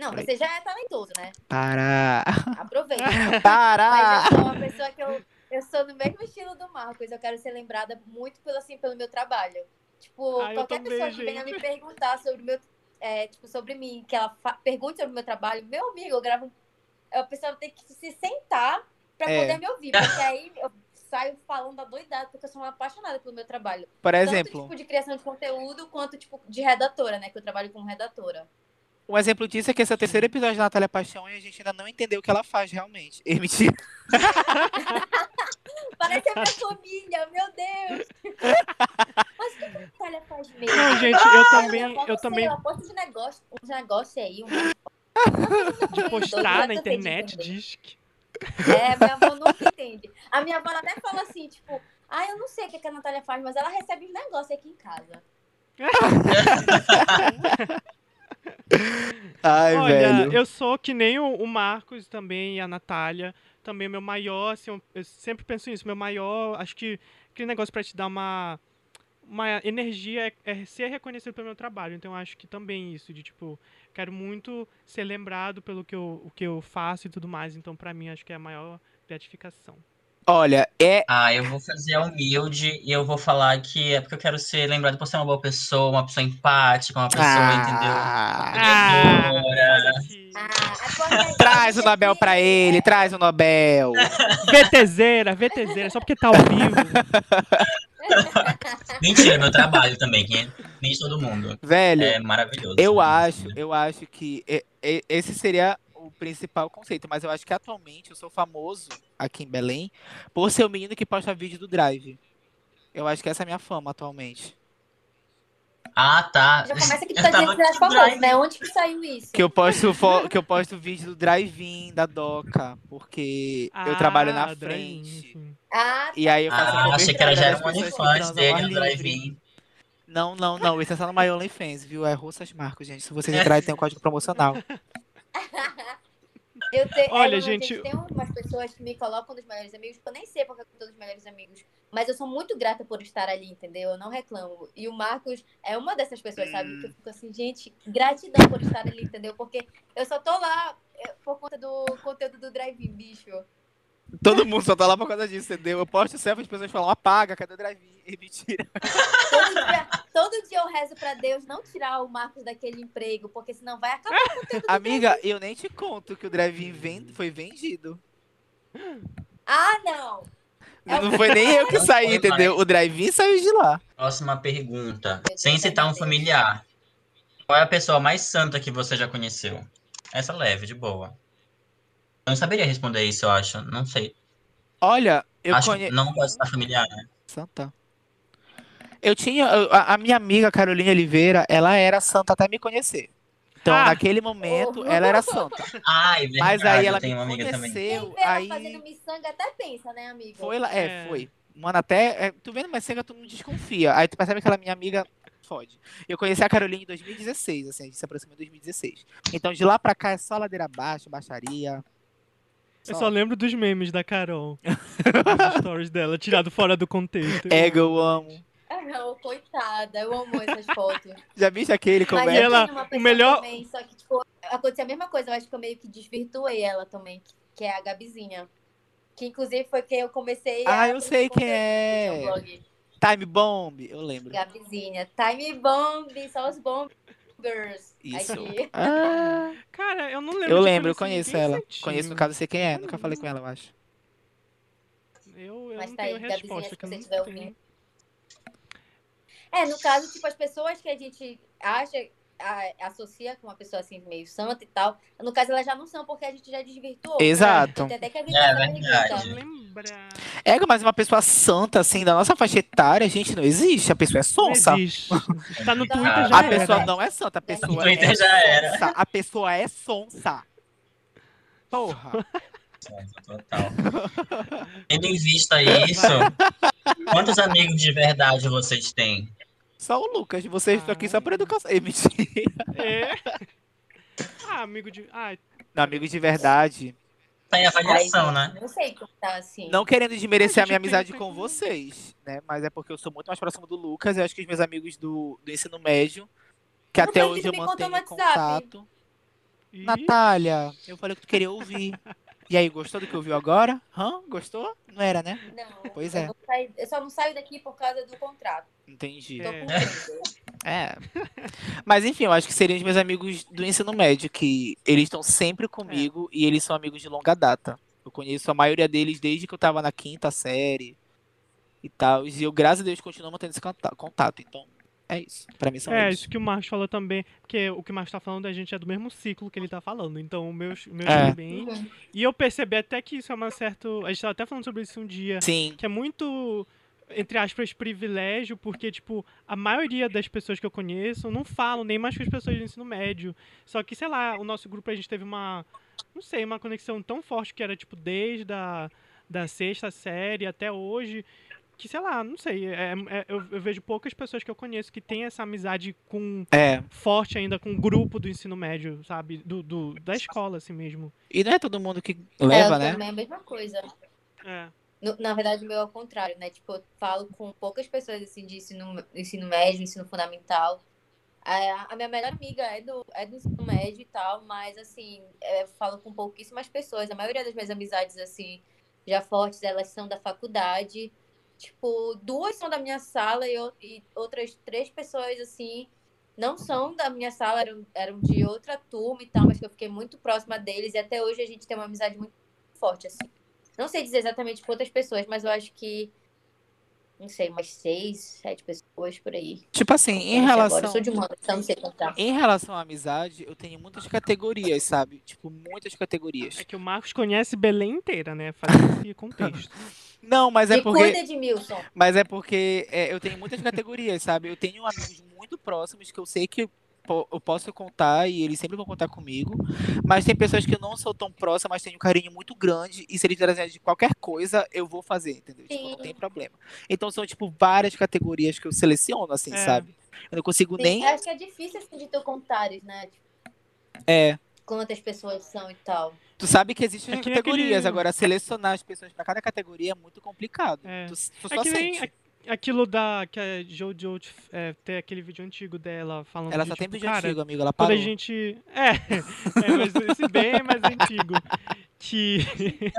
Não, você já é talentoso, né? Para! Aproveita. Para! Mas eu sou uma pessoa que eu, eu sou do mesmo estilo do Marcos. Eu quero ser lembrada muito pelo, assim, pelo meu trabalho. Tipo, Ai, qualquer pessoa também, que venha me perguntar sobre meu. É, tipo, sobre mim, que ela pergunte sobre o meu trabalho, meu amigo, eu gravo. A pessoa tem que se sentar pra é. poder me ouvir. Porque aí eu saio falando da doidada, porque eu sou uma apaixonada pelo meu trabalho. Por exemplo. Tanto, tipo, de criação de conteúdo, quanto, tipo, de redatora, né? Que eu trabalho como redatora. Um exemplo disso é que esse é o terceiro episódio da Natália Paixão e a gente ainda não entendeu o que ela faz realmente. E, mentira. Parece a minha família, meu Deus. Mas o que a Natália faz mesmo. Não, gente, eu também. Minha avó, Eu não também. Sei, ela posta uns negócios uns negócios aí. Um... De postar na Eu internet, diz que. É, minha avó nunca entende. A minha avó até fala assim, tipo, ah, eu não sei o que, que a Natália faz, mas ela recebe uns negócios aqui em casa. Ai, Olha, velho. eu sou que nem o, Marcos também e a Natália. Também o meu maior, assim, eu, sempre penso nisso, meu maior, acho que aquele negócio pra te dar uma, uma energia é, é ser reconhecido pelo meu trabalho. Então eu acho que também isso, de tipo, quero muito ser lembrado pelo que eu, o que eu faço e tudo mais. Então pra mim acho que é a maior gratificação. Olha, é. Ah, eu vou fazer a humilde e eu vou falar que é porque eu quero ser lembrado por ser uma boa pessoa, uma pessoa empática, uma pessoa, entendeu? Ah. Ah, agora Traz o Nobel pra ele, traz o Nobel. VTZera, VTZera, só porque tá ao vivo. Mentira, meu trabalho também, que nem todo mundo. Velho, É maravilhoso. eu acho, eu acho que esse seria o principal conceito, mas eu acho que atualmente eu sou famoso aqui em Belém por ser o menino que posta vídeo do Drive. Eu acho que essa é a minha fama atualmente. Ah, tá. Já começa que tu tá dizendo que é famoso, né? Onde que saiu isso? Que eu posto que eu posto vídeo do drive-in da Doca, porque eu trabalho na Ah, frente. sim. Ah, E aí eu faço Ah, achei que era já era um OnlyFans dele no drive-in. Não, não, não. Esse é só no My OnlyFans, viu? É Russas Marcos, gente. Se vocês entrarem, tem um código promocional. eu tenho. Olha, é, gente, Tem umas pessoas que me colocam nos melhores amigos, que eu nem sei porque eu tô nos melhores amigos. Mas eu sou muito grata por estar ali, entendeu? Eu não reclamo. E o Marcos é uma dessas pessoas, sabe? Que eu fico assim, gente, gratidão por estar ali, entendeu? Porque eu só tô lá é, por conta do conteúdo do drive-in, bicho. Todo mundo só tá lá por causa disso, entendeu? Eu posto selfie, as pessoas falam, apaga, cadê o drive-in? E mentira. Todo dia, todo dia eu rezo pra Deus não tirar o Marcos daquele emprego, porque senão vai acabar o conteúdo do Amiga, eu nem te conto que o drive-in foi vendido. Ah, não! É Não foi nem eu que saí, entendeu? O drive-in saiu de lá. Próxima pergunta. Sem citar um familiar. Qual é a pessoa mais santa que você já conheceu? Essa leve, de boa. Eu não saberia responder isso, eu acho. Não sei. Olha, eu acho conheço. que não pode citar familiar, né? Santa. Eu tinha. A, a minha amiga Carolina Oliveira, ela era santa até me conhecer. Então, Ah. naquele momento, Oh. ela era santa. Ai, verdade. Mas aí ela me amiga conheceu. Aí fazendo miçanga até pensa, né, amigo? foi lá. É, É. foi. Mano, até. é, tu vendo, mas cega, tu não desconfia. Aí tu percebe que ela é minha amiga. Fode. Eu conheci a Carolina em 2016, assim, a gente se aproximou em 2016. Então, de lá pra cá é só ladeira abaixo, baixaria. Eu só lembro dos memes da Carol. Os stories dela, tirado fora do contexto. Ego, eu amo. Ah, não, coitada, eu amo essas fotos. Já viste aquele Mas como eu é? ela- o melhor- também, só que, tipo, aconteceu a mesma coisa. Eu acho que eu meio que desvirtuei ela também, que, que é a Gabizinha. Que, inclusive, foi que eu comecei a... Ah, eu sei quem é. Time Bomb, eu lembro. Gabizinha. Time Bomb, só os bombers. Isso. Ah, Cara, eu não lembro. eu lembro, eu conheço ela. santinho. Conheço, no caso, sei quem é. Nunca falei com ela, eu acho. Eu, eu Mas não tá tenho aí, Gabizinha, resposta. se que eu você não tenho-. É, no caso, tipo, as pessoas que a gente acha, a- associa com uma pessoa assim, meio santa e tal, no caso, elas já não são, porque a gente já desvirtuou. Exato. Tem até que a gente É, verdade. É, mas uma pessoa santa, assim, da nossa faixa etária, gente, não existe. A pessoa é Não sonsa. existe. Tá no Não, Twitter a já A era. pessoa não é santa, a pessoa No Twitter é já era. sonsa. A pessoa é sonsa. Porra. Total. Tendo em vista isso, quantos amigos de verdade vocês têm? Só o Lucas, vocês estão aqui só por educação. Ei, mentira. É. Ah, amigo de. Ah, Não, amigos de verdade. Tem avaliação, né? Não sei como tá assim. Não querendo desmerecer A a minha amizade com vocês, né? Mas é porque eu sou muito mais próximo do Lucas. Eu acho que os meus amigos do, do ensino médio, que até hoje que eu mantenho no WhatsApp. contato. e- Natália, eu falei que tu queria ouvir. E aí, gostou do que ouviu agora? Hã? Gostou? Não era, né? Não, Pois eu é. saí- eu só não saio daqui por causa do contrato. Entendi. Tô É. É. Mas enfim, eu acho que seriam os meus amigos do ensino médio, que eles estão sempre comigo e eles são amigos de longa data. Eu conheço a maioria deles desde que eu tava na quinta série e tal. E eu, graças a Deus, continuo mantendo esse conta- contato. Então, é isso. Pra mim são É, eles. isso que o Marcos falou também, porque o que o Marcos tá falando a gente é do mesmo ciclo que ele tá falando. Então, o meu, o meu É. também. Uhum. E eu percebi até que isso é uma certa. A gente tava até falando sobre isso um dia. Sim. Que é muito. entre aspas, privilégio, porque, tipo, a maioria das pessoas que eu conheço não falam nem mais com as pessoas do ensino médio. Só que, sei lá, o nosso grupo a gente teve uma, não sei, uma conexão tão forte que era, tipo, desde a da sexta série até hoje que, sei lá, não sei, é, é, eu, eu, vejo poucas pessoas que eu conheço que têm essa amizade com é. forte ainda com o grupo do ensino médio, sabe? Do, do, da escola, assim mesmo. E não é todo mundo que leva, é, né? Também é a mesma coisa. É. No, na verdade, o meu é o contrário, né? Tipo, eu falo com poucas pessoas assim de ensino, ensino médio, ensino fundamental. A, a minha melhor amiga é do, é do ensino médio e tal, mas assim, eu falo com pouquíssimas pessoas. A maioria das minhas amizades, assim, já fortes, elas são da faculdade. Tipo, duas são da minha sala e, e outras três pessoas, assim, não são da minha sala, eram, eram de outra turma e tal, mas que eu fiquei muito próxima deles. E até hoje a gente tem uma amizade muito forte, assim. Não sei dizer exatamente outras pessoas, mas eu acho que. Não sei, umas seis, sete pessoas por aí. Tipo assim, em relação. Agora. Eu sou de uma, então não sei contar. Em relação à amizade, eu tenho muitas categorias, sabe? Tipo, muitas categorias. É que o Marcos conhece Belém inteira, né? Faz esse contexto. Não, mas é Me porque. cuida de Milson. Mas é porque é, eu tenho muitas categorias, sabe? Eu tenho amigos muito próximos que eu sei que eu posso contar e eles sempre vão contar comigo. Mas tem pessoas que eu não sou tão próxima, mas tenho um carinho muito grande. E se eles trazerem de qualquer coisa, eu vou fazer, entendeu? Tipo, não tem problema. Então são, tipo, várias categorias que eu seleciono, assim, é. sabe? Eu não consigo Sim, nem. Acho que é difícil assim de tu contares, né? É. Quantas pessoas são e tal. Tu sabe que existem É que categorias, aquele- agora selecionar as pessoas pra cada categoria é muito complicado. É. Tu, tu É só que nem sente. a- aquilo da. que a Jojo é, tem aquele vídeo antigo dela falando Ela de, só tem tipo, vídeo cara, antigo, amigo. Ela Quando parou. a gente. É, é mas esse bem mais antigo. Que.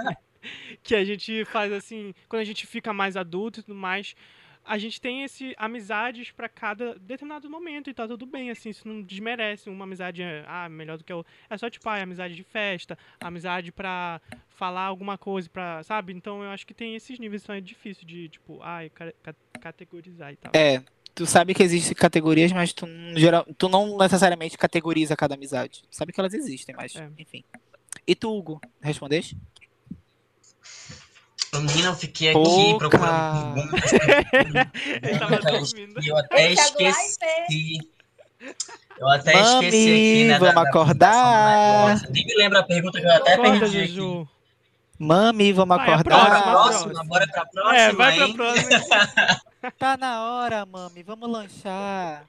que a gente faz assim. Quando a gente fica mais adulto e tudo mais. A gente tem esse amizades pra cada determinado momento e tá tudo bem, assim, isso não desmerece uma amizade ah, melhor do que o É só tipo, ah, é amizade de festa, amizade pra falar alguma coisa, pra, sabe? Então eu acho que tem esses níveis, então é difícil de, tipo, ah, ca- ca- categorizar e tal. É, tu sabe que existem categorias, mas tu, não- geral, tu não necessariamente categoriza cada amizade. Tu sabe que elas existem, mas, É. enfim. E tu, Hugo, respondeste? Menina, eu fiquei Pô, aqui procurando perguntas dormindo. e eu até esqueci. Eu até Mami, esqueci aqui, né? vamos da, da acordar. negócio. Nem me lembro a pergunta que eu até Acorda, perdi aqui. Juju. Mami, vamos Vai, a Bora pra acordar. próxima. bora pra próxima, É, vai pra hein? próxima. Tá na hora, mami, vamos lanchar.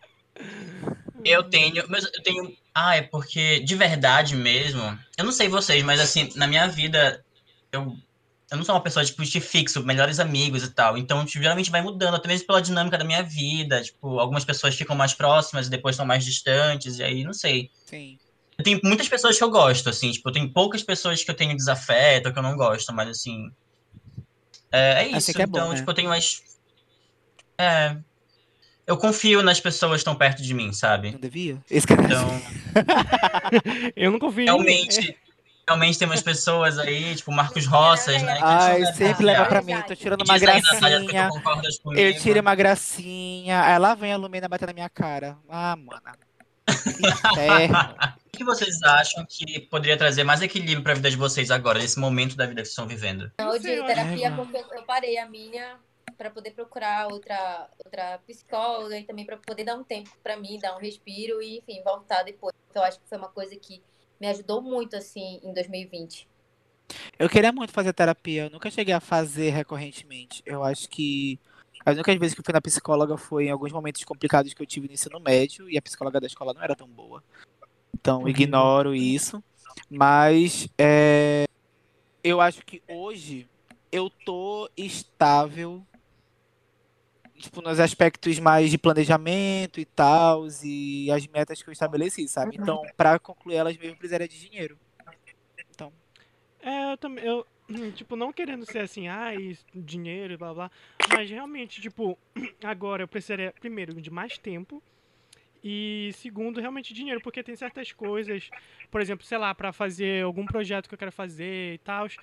Eu tenho, mas eu tenho. Ah, é porque de verdade mesmo. Eu não sei vocês, mas assim, na minha vida, eu, eu não sou uma pessoa, tipo, de fixo, melhores amigos e tal. Então, tipo, geralmente vai mudando, até mesmo pela dinâmica da minha vida. Tipo, algumas pessoas ficam mais próximas e depois são mais distantes, e aí, não sei. Sim. Eu tenho muitas pessoas que eu gosto, assim, tipo, eu tenho poucas pessoas que eu tenho desafeto, que eu não gosto, mas assim. É, é isso. Assim que é bom, então, né? tipo, eu tenho mais. É. Eu confio nas pessoas que estão perto de mim, sabe? Não devia? Esse cara... Então, Eu não confio realmente, realmente tem umas pessoas aí, tipo Marcos Roças, né? que Ai, sempre leva pra mim, tô tirando uma gracinha. Eu tiro uma gracinha. Aí lá vem a Lumena bater na minha cara. Ah, inferno. O que vocês acham que poderia trazer mais equilíbrio pra vida de vocês agora, nesse momento da vida que vocês estão vivendo? Não, Não de eu terapia, porque eu parei a minha para poder procurar outra, outra psicóloga e também para poder dar um tempo para mim, dar um respiro e, enfim, voltar depois. Então, eu acho que foi uma coisa que me ajudou muito, assim, em 2020. Eu queria muito fazer terapia. Eu nunca cheguei a fazer recorrentemente. Eu acho que as únicas vezes que eu fui na psicóloga foi em alguns momentos complicados que eu tive no ensino médio e a psicóloga da escola não era tão boa. Então, Uhum. ignoro isso. Mas é, eu acho que hoje eu tô estável tipo, nos aspectos mais de planejamento e tal, e as metas que eu estabeleci, sabe? Uhum. Então, pra concluir elas mesmo, eu precisaria de dinheiro. Então, É, eu também. Eu, tipo, não querendo ser assim, ai, dinheiro e blá blá. Mas realmente, tipo, agora eu precisaria, primeiro, de mais tempo. E segundo, realmente dinheiro, porque tem certas coisas, por exemplo, sei lá, pra fazer algum projeto que eu quero fazer e tal. Que...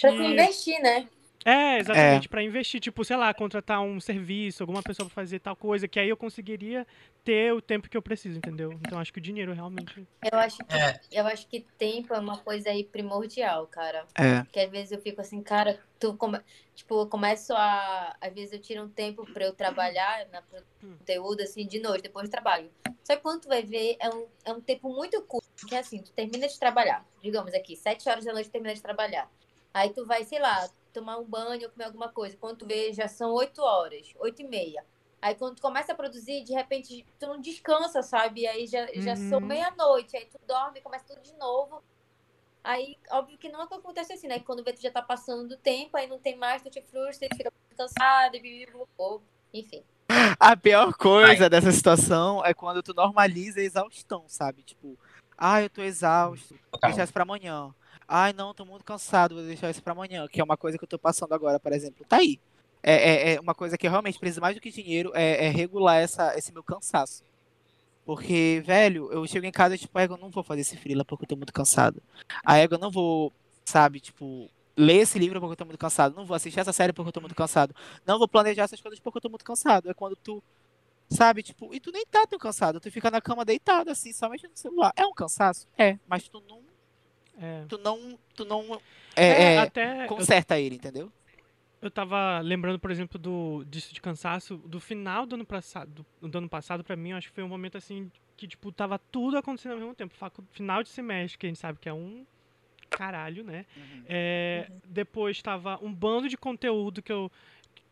Pra investir, né? É, exatamente, é. para investir, tipo, sei lá, contratar um serviço, alguma pessoa pra fazer tal coisa, que aí eu conseguiria ter o tempo que eu preciso, entendeu? Então acho que o dinheiro realmente. Eu acho que, é. eu acho que tempo é uma coisa aí primordial, cara. É. Porque às vezes eu fico assim, cara, tu come... tipo, eu começo a. Às vezes eu tiro um tempo pra eu trabalhar na hum. conteúdo, assim, de noite, depois do trabalho. Só que quando tu vai ver, é um, é um tempo muito curto, que é assim, tu termina de trabalhar, digamos aqui, sete horas da noite termina de trabalhar. Aí tu vai, sei lá, tomar um banho, comer alguma coisa. Quando tu vê, já são 8 horas, 8 e meia. Aí quando tu começa a produzir, de repente tu não descansa, sabe? Aí já, uhum. já são meia-noite, aí tu dorme, começa tudo de novo. Aí, óbvio que não acontece assim, né? Quando vê tu já tá passando do tempo, aí não tem mais, tu te frustra, tu fica cansado, enfim. A pior coisa Ai. dessa situação é quando tu normaliza a exaustão, sabe? Tipo, ah, eu tô exausto, vou deixar isso pra amanhã. Ai, não, tô muito cansado, vou deixar isso pra amanhã. Que é uma coisa que eu tô passando agora, por exemplo. Tá aí. É, é, é uma coisa que eu realmente preciso mais do que dinheiro, é, é, regular essa, esse meu cansaço. Porque, velho, eu chego em casa tipo, eu não vou fazer esse freela porque eu tô muito cansado. Aí eu não vou, sabe, tipo, ler esse livro porque eu tô muito cansado. Não vou assistir essa série porque eu tô muito cansado. Não vou planejar essas coisas porque eu tô muito cansado. É quando tu, sabe, tipo, e tu nem tá tão cansado. Tu fica na cama deitado, assim, só mexendo no celular. É um cansaço? É, mas tu não é. Tu não, tu não é, é, é até conserta eu, ele, entendeu? Eu tava lembrando, por exemplo, do disso de cansaço, do final do ano passado, do, do ano passado para mim, eu acho que foi um momento assim que tipo tava tudo acontecendo ao mesmo tempo, final de semestre, que a gente sabe que é um caralho, né? Uhum. É, uhum. Depois tava um bando de conteúdo que eu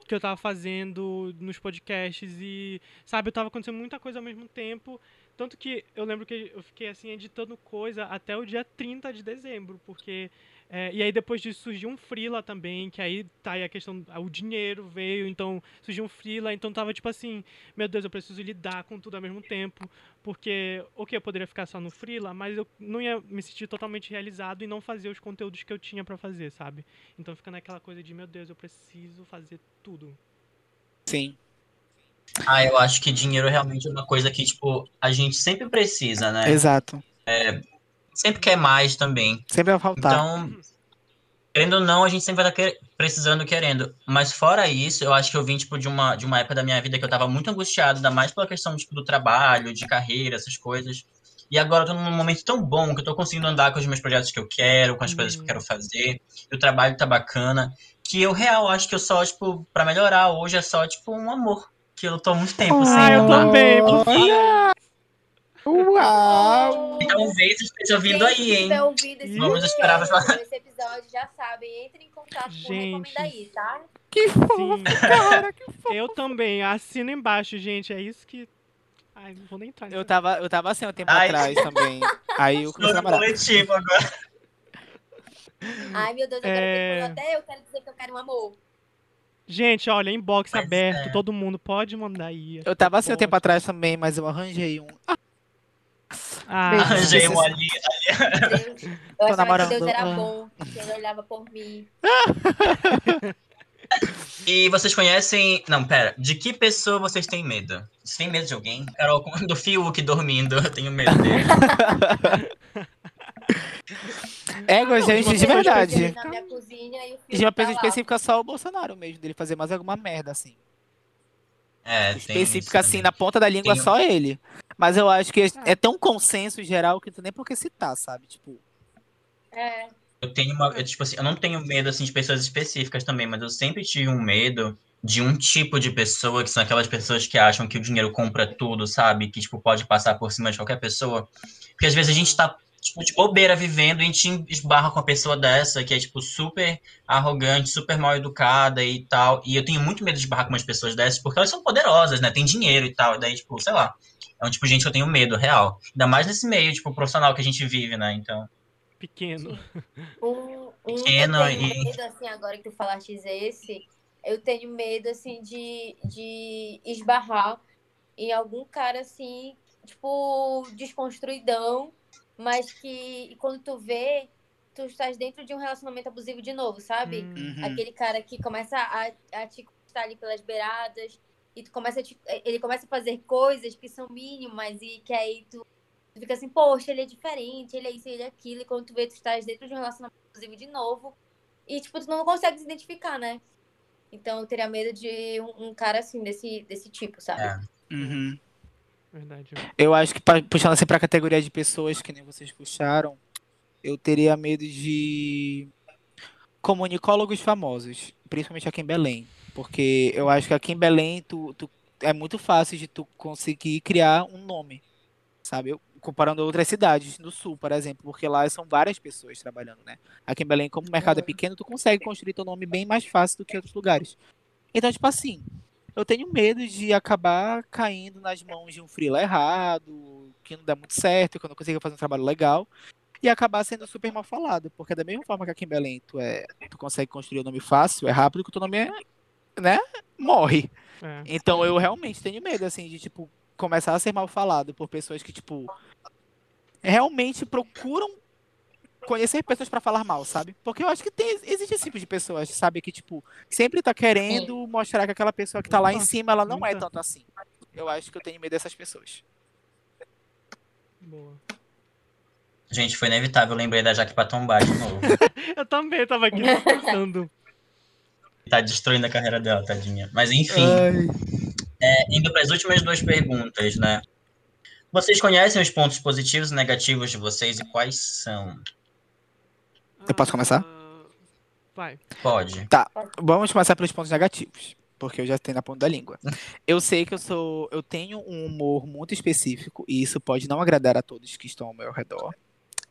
que eu tava fazendo nos podcasts e, sabe, eu tava acontecendo muita coisa ao mesmo tempo tanto que eu lembro que eu fiquei assim editando coisa até o dia 30 de dezembro, porque. É, e aí depois disso surgiu um freela também, que aí tá aí a questão. O dinheiro veio, então surgiu um freela, então tava tipo assim, meu Deus, eu preciso lidar com tudo ao mesmo tempo. Porque, ok, eu poderia ficar só no freela, mas eu não ia me sentir totalmente realizado e não fazer os conteúdos que eu tinha para fazer, sabe? Então fica naquela coisa de, meu Deus, eu preciso fazer tudo. Sim. Ah, eu acho que dinheiro realmente é uma coisa que, tipo, a gente sempre precisa, né? Exato. É, sempre quer mais também. Sempre vai faltar. Então, querendo ou não, a gente sempre vai estar tá precisando, querendo. Mas fora isso, eu acho que eu vim, tipo, de uma, de uma época da minha vida que eu tava muito angustiado, ainda mais pela questão, tipo, do trabalho, de carreira, essas coisas. E agora eu tô num momento tão bom que eu tô conseguindo andar com os meus projetos que eu quero, com as coisas que eu quero fazer. E o trabalho tá bacana. Que eu, real, acho que eu só, tipo, pra melhorar hoje é só, tipo, um amor que eu tô há muito tempo sem. Ah, eu também, por Uau! Talvez então, esteja ouvindo aí, hein? Vamos esperar pra Esse episódio já sabem, entre em contato gente. com o Recomenda aí, tá? Que fofo, cara, que fofo. Eu também, assino embaixo, gente. É isso que. Ai, não vou nem entrar. Eu tava, eu tava assim um tempo Ai. atrás também. Aí eu comecei a namorar. coletivo agora. Ai, meu Deus, eu é... quero até eu quero dizer que eu quero um amor. Gente, olha, inbox mas aberto, é. todo mundo pode mandar aí. Eu tava assim um tempo atrás também, mas eu arranjei um. Ah, ah arranjei um ali. ali. eu Tô namorando. que Deus era ah. bom, que ele olhava por mim. E vocês conhecem. Não, pera. De que pessoa vocês têm medo? Vocês têm medo de alguém? Carol, do Fiuk dormindo, eu tenho medo dele. Égua, gente, de verdade. De uma pessoa específica, só o Bolsonaro mesmo, dele fazer mais alguma merda, assim. É, Específica, assim, na ponta da língua, tem... só ele. Mas eu acho que é tão consenso geral que tu nem por que citar, sabe? Tipo. É. Eu tenho uma. Eu, tipo assim, eu não tenho medo assim, de pessoas específicas também, mas eu sempre tive um medo de um tipo de pessoa, que são aquelas pessoas que acham que o dinheiro compra tudo, sabe? Que, tipo, pode passar por cima de qualquer pessoa. Porque às vezes a gente tá tipo, de bobeira vivendo, e a gente esbarra com uma pessoa dessa, que é, tipo, super arrogante, super mal educada e tal. E eu tenho muito medo de esbarrar com umas pessoas dessas, porque elas são poderosas, né? Tem dinheiro e tal. E daí, tipo, sei lá. É um tipo de gente que eu tenho medo, real. Ainda mais nesse meio, tipo, profissional que a gente vive, né? Então. Pequeno. Um, um Pequeno eu tenho e... medo, assim, agora que tu falaste esse, eu tenho medo, assim, de, de esbarrar em algum cara, assim, tipo, desconstruidão, mas que quando tu vê, tu estás dentro de um relacionamento abusivo de novo, sabe? Uhum. Aquele cara que começa a, a te estar ali pelas beiradas e tu começa te, ele começa a fazer coisas que são mínimas e que aí tu, tu, fica assim, poxa, ele é diferente, ele é isso, ele é aquilo, e quando tu vê, tu estás dentro de um relacionamento abusivo de novo e, tipo, tu não consegue se identificar, né? Então eu teria medo de um, um cara assim, desse, desse tipo, sabe? É. Uhum. Verdade. Eu acho que puxando assim pra categoria de pessoas que nem vocês puxaram, eu teria medo de comunicólogos famosos, principalmente aqui em Belém. Porque eu acho que aqui em Belém tu, tu- é muito fácil de tu conseguir criar um nome, sabe? Eu- comparando a outras cidades do sul, por exemplo, porque lá são várias pessoas trabalhando, né? Aqui em Belém, como o mercado é Uhum. pequeno, tu consegue construir teu nome bem mais fácil do que em outros lugares. Então, tipo assim, eu tenho medo de acabar caindo nas mãos de um freela errado, que não dá muito certo, que eu não consiga fazer um trabalho legal, e acabar sendo super mal falado. Porque da mesma forma que aqui em Belém tu, é, tu consegue construir um nome fácil, é rápido, que o teu nome é, né, morre. É. Então eu realmente tenho medo, assim, de, tipo, começar a ser mal falado por pessoas que, tipo, realmente procuram conhecer pessoas pra falar mal, sabe? Porque eu acho que tem, existe esse tipo de pessoas, sabe? Que, tipo, sempre tá querendo mostrar que aquela pessoa que tá lá em cima, ela não é muita. tanto assim. Eu acho que eu tenho medo dessas pessoas. Boa. Gente, foi inevitável, eu lembrei da Jaque pra tombar de novo. Eu também tava aqui pensando. tá destruindo a carreira dela, tadinha. Mas enfim, indo para as últimas duas perguntas, né? Vocês conhecem os pontos positivos e negativos de vocês e quais são? Eu posso começar? Vai. Pode. Vamos começar pelos pontos negativos, porque eu já tenho na ponta da língua. Eu sei que eu sou, eu tenho um humor muito específico e isso pode não agradar a todos que estão ao meu redor.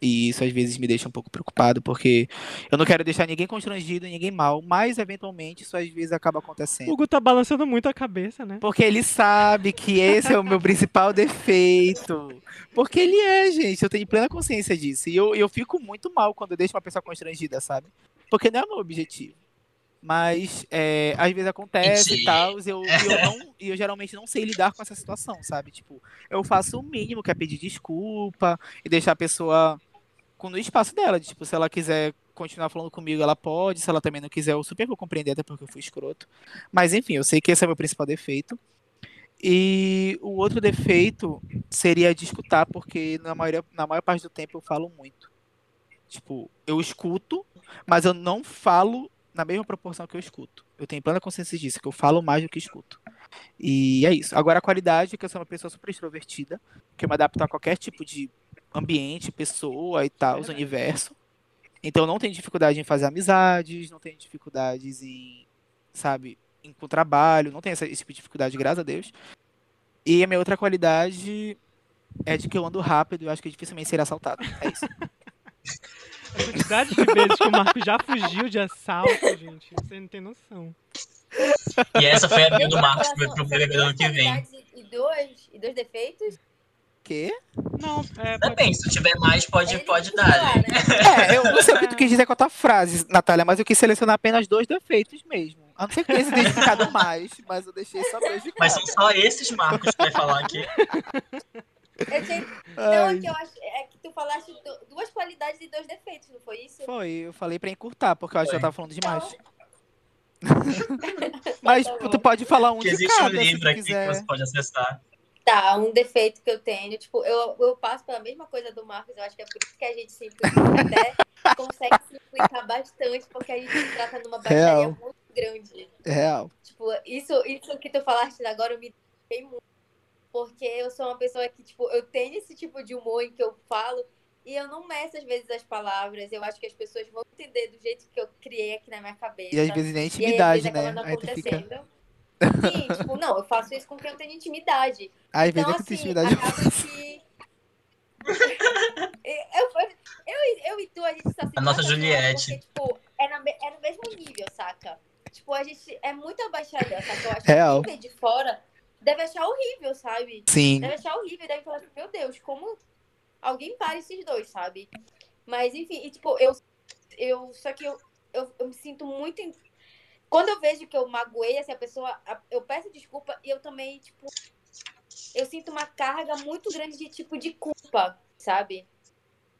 E isso às vezes me deixa um pouco preocupado, porque eu não quero deixar ninguém constrangido, ninguém mal, mas eventualmente isso às vezes acaba O acontecendo. Hugo tá balançando muito a cabeça, né? Porque ele sabe que esse é o meu principal defeito. Porque ele é, gente. Eu tenho plena consciência disso. E eu, eu fico muito mal quando eu deixo uma pessoa constrangida, sabe? Porque não é o meu objetivo. Mas é, às vezes acontece e tal, e eu, eu não, e eu geralmente não sei lidar com essa situação, sabe? Tipo, eu faço o mínimo, que é pedir desculpa e deixar a pessoa com no espaço dela. de, Tipo, se ela quiser continuar falando comigo, ela pode. Se ela também não quiser, eu super vou compreender, até porque eu fui escroto. Mas enfim, eu sei que esse é o meu principal defeito. E o outro defeito seria de escutar, porque na maior, na maior parte do tempo eu falo muito. Tipo, eu escuto, mas eu não falo na mesma proporção que eu escuto. Eu tenho plena consciência disso, que eu falo mais do que escuto. E é isso. Agora a qualidade que eu sou uma pessoa super extrovertida, que eu me adapto a qualquer tipo de ambiente, pessoa e tal, Verdade. universo. Então eu não tenho dificuldade em fazer amizades, não tenho dificuldades em, sabe, em, com trabalho, não tenho essa, esse tipo de dificuldade, graças a Deus. E a minha outra qualidade é de que eu ando rápido e acho que dificilmente serei assaltado. É isso. A quantidade de vezes que o Marco já fugiu de assalto, gente, você não tem noção. E essa foi a bio do Marcos são- pro, do ano que vem. E dois, e dois defeitos? Quê? Não, é. pode- Depende, se tiver mais, pode, Ele pode que dar. falar, né? né? É, eu não sei o que tu quis dizer com a tua frase, Natália, mas eu quis selecionar apenas dois defeitos mesmo. A não ser que tenha se identificado mais, mas eu deixei só dois de Mas são só esses Marcos que vai falar aqui. Eu tinha... Não, é que eu acho é que tu falaste du- duas qualidades e dois defeitos, não foi isso? Foi, eu falei pra encurtar, porque eu acho que já tava falando demais. Então, Mas Tá tu pode falar um Que de existe um cada, se livro tu aqui que quiser. você pode acessar. Tá, um defeito que eu tenho, tipo, eu, eu passo pela mesma coisa do Marcos, eu acho que é por isso que a gente simplifica até consegue simplificar bastante, porque a gente se trata numa baixaria Real. muito grande. Real. Tipo, isso, isso que tu falaste agora eu me dei muito. Porque eu sou uma pessoa que, tipo, eu tenho esse tipo de humor em que eu falo e eu não meço às vezes as palavras. Eu acho que as pessoas vão entender do jeito que eu criei aqui na minha cabeça. E às vezes nem E aí, intimidade, às vezes, acaba né? Aí tu fica. Tipo, não, eu faço isso com quem eu tenho intimidade. Às Então, é que assim, intimidade. acaba que. eu, eu, eu e tu, a gente se A nossa Juliette. Porque, tipo, é, na é no mesmo nível, saca? Tipo, a gente é muito abaixada, saca? Eu acho Real. que quem de fora deve achar horrível, sabe? Sim. Deve achar horrível, deve falar assim, meu Deus, como alguém para esses dois, sabe? Mas, enfim, e, tipo, eu, eu só que eu, eu, eu me sinto muito. Quando eu vejo que eu magoei essa pessoa, a- eu peço desculpa e eu também, tipo, eu sinto uma carga muito grande de tipo de culpa, sabe?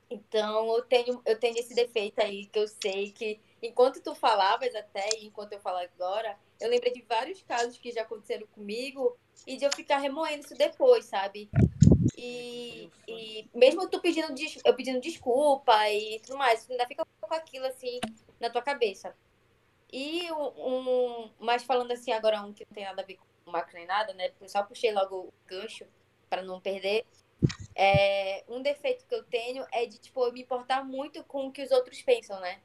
Então eu tenho, eu tenho esse defeito aí que eu sei que enquanto tu falavas até e enquanto eu falo agora, eu lembrei de vários casos que já aconteceram comigo e de eu ficar remoendo isso depois, sabe? E, e mesmo tu pedindo, eu pedindo desculpa e tudo mais, ainda fica com aquilo assim na tua cabeça. E um, um, mas falando assim agora um que não tem nada a ver com macro nem nada, né? Eu só puxei logo o gancho para não perder. É, um defeito que eu tenho é de tipo me importar muito com o que os outros pensam, né?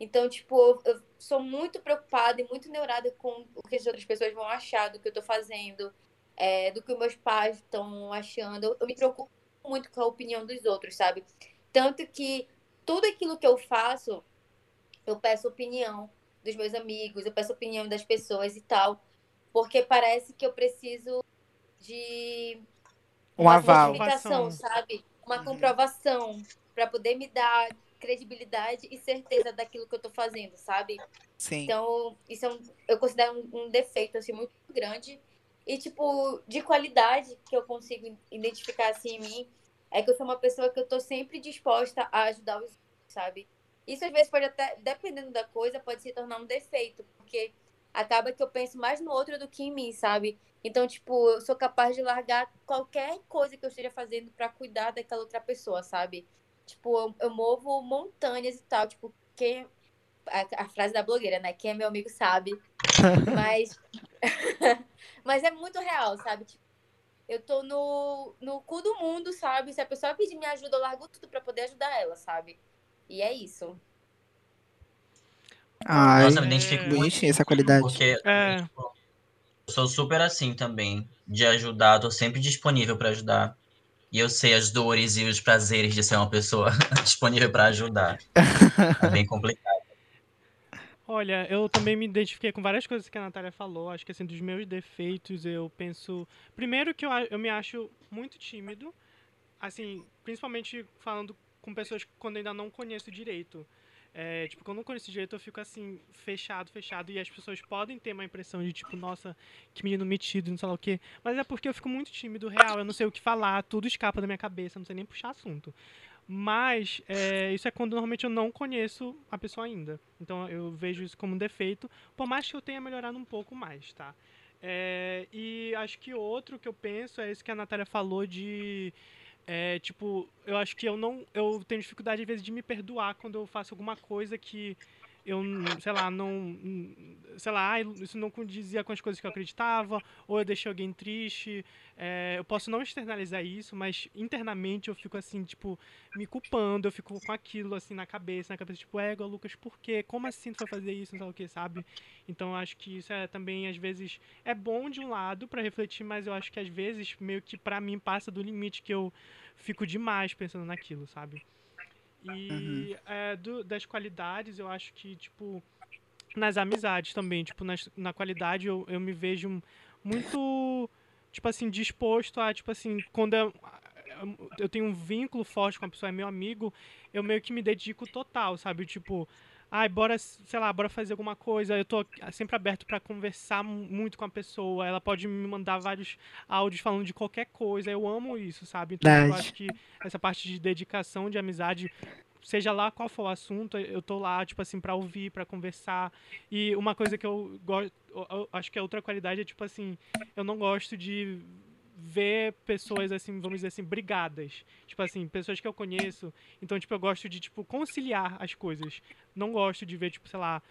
Então, tipo, eu, sou muito preocupada e muito neurada com o que as outras pessoas vão achar do que eu tô fazendo, é, do que meus pais estão achando. Eu me preocupo muito com a opinião dos outros, sabe? Tanto que tudo aquilo que eu faço, eu peço opinião dos meus amigos, eu peço opinião das pessoas e tal, porque parece que eu preciso de um uma aval, sabe? Uma uhum. comprovação para poder me dar credibilidade e certeza daquilo que eu tô fazendo, sabe? Sim. Então, isso é um, eu considero um, um defeito assim muito grande e tipo de qualidade que eu consigo identificar assim em mim é que eu sou uma pessoa que eu tô sempre disposta a ajudar os sabe? Isso às vezes pode até, dependendo da coisa, pode se tornar um defeito, porque acaba que eu penso mais no outro do que em mim, sabe? Então, tipo, eu sou capaz de largar qualquer coisa que eu esteja fazendo para cuidar daquela outra pessoa, sabe? Tipo, eu, eu movo montanhas e tal, tipo, quem a, a, frase da blogueira, né? Quem é meu amigo sabe. Mas mas é muito real, sabe? Tipo, eu tô no, no cu do mundo, sabe? Se a pessoa pedir minha ajuda, eu largo tudo para poder ajudar ela, sabe? E é isso. Ai, Nossa, eu me identifico muito essa qualidade. Porque é. tipo, eu sou super assim também, de ajudar, tô sempre disponível para ajudar. E eu sei as dores e os prazeres de ser uma pessoa disponível para ajudar. É bem complicado. Olha, eu também me identifiquei com várias coisas que a Natália falou. Acho que assim, dos meus defeitos, eu penso. Primeiro que eu, eu me acho muito tímido. Assim, principalmente falando com pessoas quando eu ainda não conheço direito. É, tipo, quando eu não conheço direito, eu fico assim, fechado, fechado, e as pessoas podem ter uma impressão de, tipo, nossa, que menino metido, não sei lá o quê. Mas é porque eu fico muito tímido, real, eu não sei o que falar, tudo escapa da minha cabeça, não sei nem puxar assunto. Mas é, isso é quando normalmente eu não conheço a pessoa ainda. Então eu vejo isso como um defeito, por mais que eu tenha melhorado um pouco mais, tá? É, e acho que outro que eu penso é isso que a Natália falou de é, tipo, eu acho que eu não. Eu tenho dificuldade, às vezes, de me perdoar quando eu faço alguma coisa que eu, sei lá, não. Sei lá, isso não condizia com as coisas que eu acreditava, ou eu deixei alguém triste. É, eu posso não externalizar isso, mas internamente eu fico assim, tipo, me culpando, eu fico com aquilo assim na cabeça, na cabeça, tipo, égua, Lucas, por quê? Como assim tu vai fazer isso? Não sei o que, sabe? Então eu acho que isso é também, às vezes, é bom de um lado para refletir, mas eu acho que às vezes, meio que para mim, passa do limite que eu fico demais pensando naquilo, sabe? E uhum. é, do, das qualidades, eu acho que, tipo, nas amizades também, tipo, nas, na qualidade eu, eu me vejo muito tipo assim, disposto a, tipo assim, quando eu, eu tenho um vínculo forte com a pessoa, é meu amigo, eu meio que me dedico total, sabe? Tipo, ai, bora, sei lá, bora fazer alguma coisa. Eu tô sempre aberto para conversar muito com a pessoa. Ela pode me mandar vários áudios falando de qualquer coisa. Eu amo isso, sabe? Então eu acho que essa parte de dedicação, de amizade, seja lá qual for o assunto, eu tô lá, tipo assim, para ouvir, para conversar. E uma coisa que eu gosto, acho que é outra qualidade é, tipo assim, eu não gosto de ver pessoas assim, vamos dizer assim, brigadas. Tipo assim, pessoas que eu conheço. Então, tipo, eu gosto de, tipo, conciliar as coisas. Não gosto de ver, tipo, sei lá,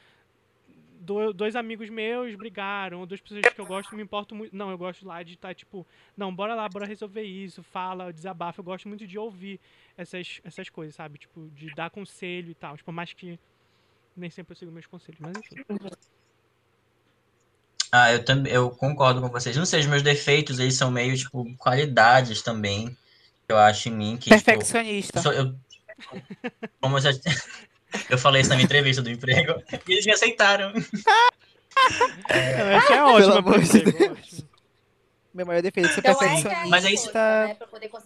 dois amigos meus brigaram, ou duas pessoas que eu gosto, me importo muito. Não, eu gosto lá de estar, tá, tipo, não, bora lá, bora resolver isso, fala, desabafa. Eu gosto muito de ouvir essas, essas coisas, sabe? Tipo, de dar conselho e tal. Tipo, mais que nem sempre eu sigo meus conselhos, mas enfim. Ah, eu também eu concordo com vocês. Não sei, os meus defeitos eles são meio, tipo, qualidades também. Eu acho em mim que. Tipo, Perfeccionista. Tipo, eu, como eu já. Eu falei isso na minha entrevista do emprego e eles me aceitaram. é, Essa é ótima, pelo amor de Deus. Meu maior defeito é ser então, perfeccionista. Mas é isso, né,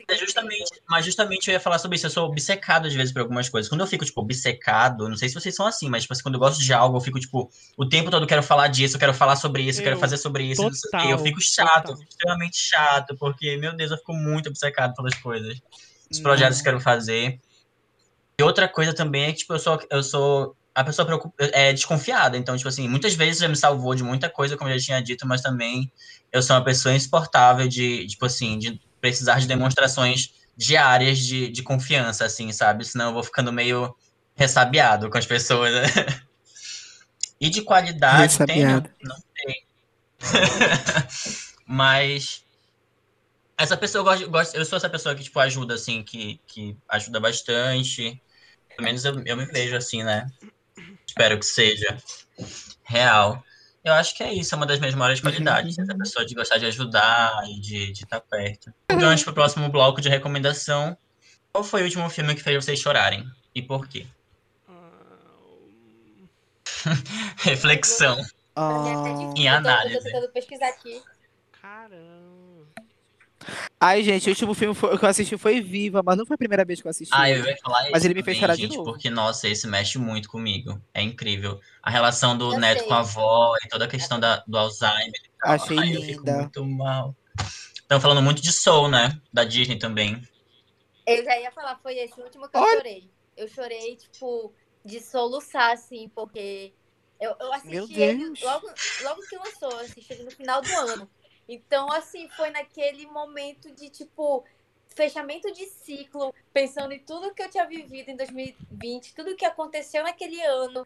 é justamente, mas justamente eu ia falar sobre isso. Eu sou obcecado às vezes por algumas coisas. Quando eu fico, tipo, obcecado, não sei se vocês são assim, mas tipo, assim, quando eu gosto de algo, eu fico, tipo, o tempo todo eu quero falar disso, eu quero falar sobre isso, eu, eu quero fazer sobre isso. Total, eu fico chato, eu fico extremamente chato, porque, meu Deus, eu fico muito obcecado pelas coisas. Os projetos que eu quero fazer. E outra coisa também é que, tipo, eu sou, eu sou a pessoa é desconfiada. Então, tipo assim, muitas vezes já me salvou de muita coisa, como eu já tinha dito, mas também eu sou uma pessoa insuportável de, tipo assim, de precisar de demonstrações diárias de, de confiança, assim, sabe? Senão eu vou ficando meio ressabiado com as pessoas. Né? E de qualidade tem, não, não tem. Mas essa pessoa eu gosto, eu sou essa pessoa que tipo ajuda assim, que, que ajuda bastante. Pelo menos eu, eu me vejo assim, né? Espero que seja real. Eu acho que é isso, é uma das minhas maiores qualidades. Essa pessoa de gostar de ajudar e de, de estar perto. Então, para o próximo bloco de recomendação. Qual foi o último filme que fez vocês chorarem? E por quê? Reflexão. Uh... Em análise. Eu tô pesquisar aqui. Caramba. Ai, gente, o último filme que eu assisti foi Viva, mas não foi a primeira vez que eu assisti. Ah, eu ia falar Mas ele me fez chorar de novo. Porque, nossa, esse mexe muito comigo. É incrível. A relação do eu neto sei. com a avó e toda a questão da, do Alzheimer. Achei Ai, linda. Eu fico muito mal. Estão falando muito de Soul, né? Da Disney também. Eu já ia falar, foi esse último que eu Olha. chorei. Eu chorei, tipo, de soluçar, assim, porque eu, eu assisti ele logo, logo que lançou, eu assisti ele no final do ano. Então, assim, foi naquele momento de, tipo, fechamento de ciclo, pensando em tudo que eu tinha vivido em 2020, tudo que aconteceu naquele ano,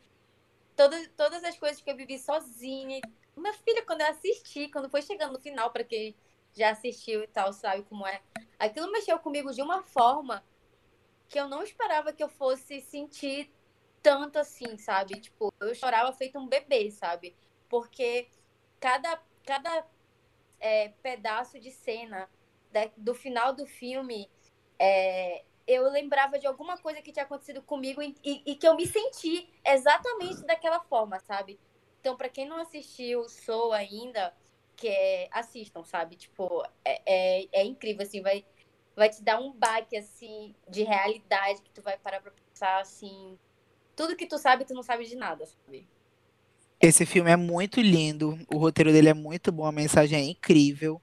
todas, todas as coisas que eu vivi sozinha. Minha filha, quando eu assisti, quando foi chegando no final, para quem já assistiu e tal, sabe como é, aquilo mexeu comigo de uma forma que eu não esperava que eu fosse sentir tanto assim, sabe? Tipo, eu chorava feito um bebê, sabe? Porque cada, cada é, pedaço de cena da, do final do filme, é, eu lembrava de alguma coisa que tinha acontecido comigo e, e, e, que eu me senti exatamente daquela forma, sabe? Então, para quem não assistiu Soul ainda, que é, assistam, sabe? Tipo, é, é, é, incrível, assim, vai, vai te dar um baque, assim, de realidade que tu vai parar pra pensar, assim, tudo que tu sabe, tu não sabe de nada, sabe? Esse filme é muito lindo, o roteiro dele é muito bom, a mensagem é incrível.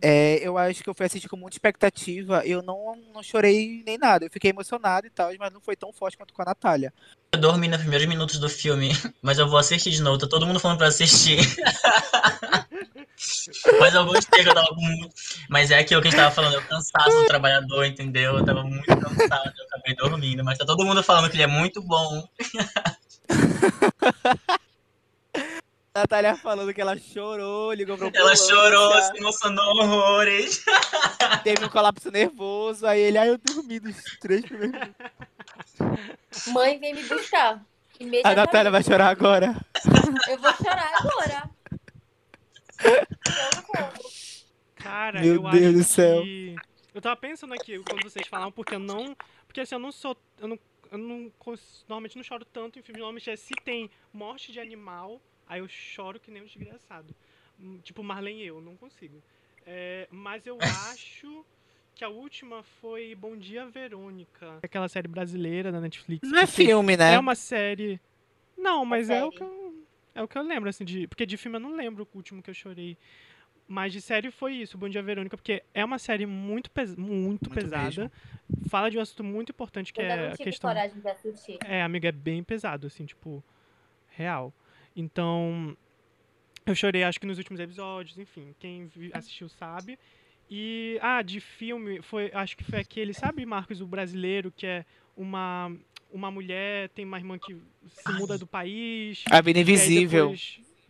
É, eu acho que eu fui assistir com muita expectativa. Eu não, não chorei nem nada. Eu fiquei emocionado e tal, mas não foi tão forte quanto com a Natália. Eu dormi nos primeiros minutos do filme, mas eu vou assistir de novo. Tá todo mundo falando pra assistir. mas eu gostei eu tava com. Mas é aquilo que a gente tava falando, eu cansado do trabalhador, entendeu? Eu tava muito cansado, eu acabei dormindo. Mas tá todo mundo falando que ele é muito bom. Natália falando que ela chorou, ligou pro Ela chorou, se emocionou horrores. Teve um colapso nervoso, aí ele, aí eu dormi nos três primeiros Mãe, vem me buscar. A Natália vai chorar agora. Eu vou chorar agora. Cara, Meu eu Deus acho do céu. Que... Eu tava pensando aqui quando vocês falavam, porque eu não. Porque assim, eu não sou. Eu não, eu não normalmente não choro tanto em filmes. Normalmente é se tem morte de animal Aí eu choro que nem um desgraçado. Hum, tipo, Marlene e eu, não consigo. É, mas eu acho que a última foi Bom Dia Verônica. Aquela série brasileira da Netflix. Não é filme, né? É uma série. Não, mas é, é o que eu. É o que eu lembro, assim, de. Porque de filme eu não lembro o último que eu chorei. Mas de série foi isso, Bom Dia Verônica, porque é uma série muito, pes muito, muito pesada. Mesmo. Fala de um assunto muito importante que eu é a questão. Coragem de assistir. É, amiga, é bem pesado, assim, tipo, real. Então, eu chorei acho que nos últimos episódios, enfim, quem assistiu sabe. E, ah, de filme, foi, acho que foi aquele, sabe, Marcos, o brasileiro, que é uma, uma mulher, tem uma irmã que se muda do país. A Vida Invisível.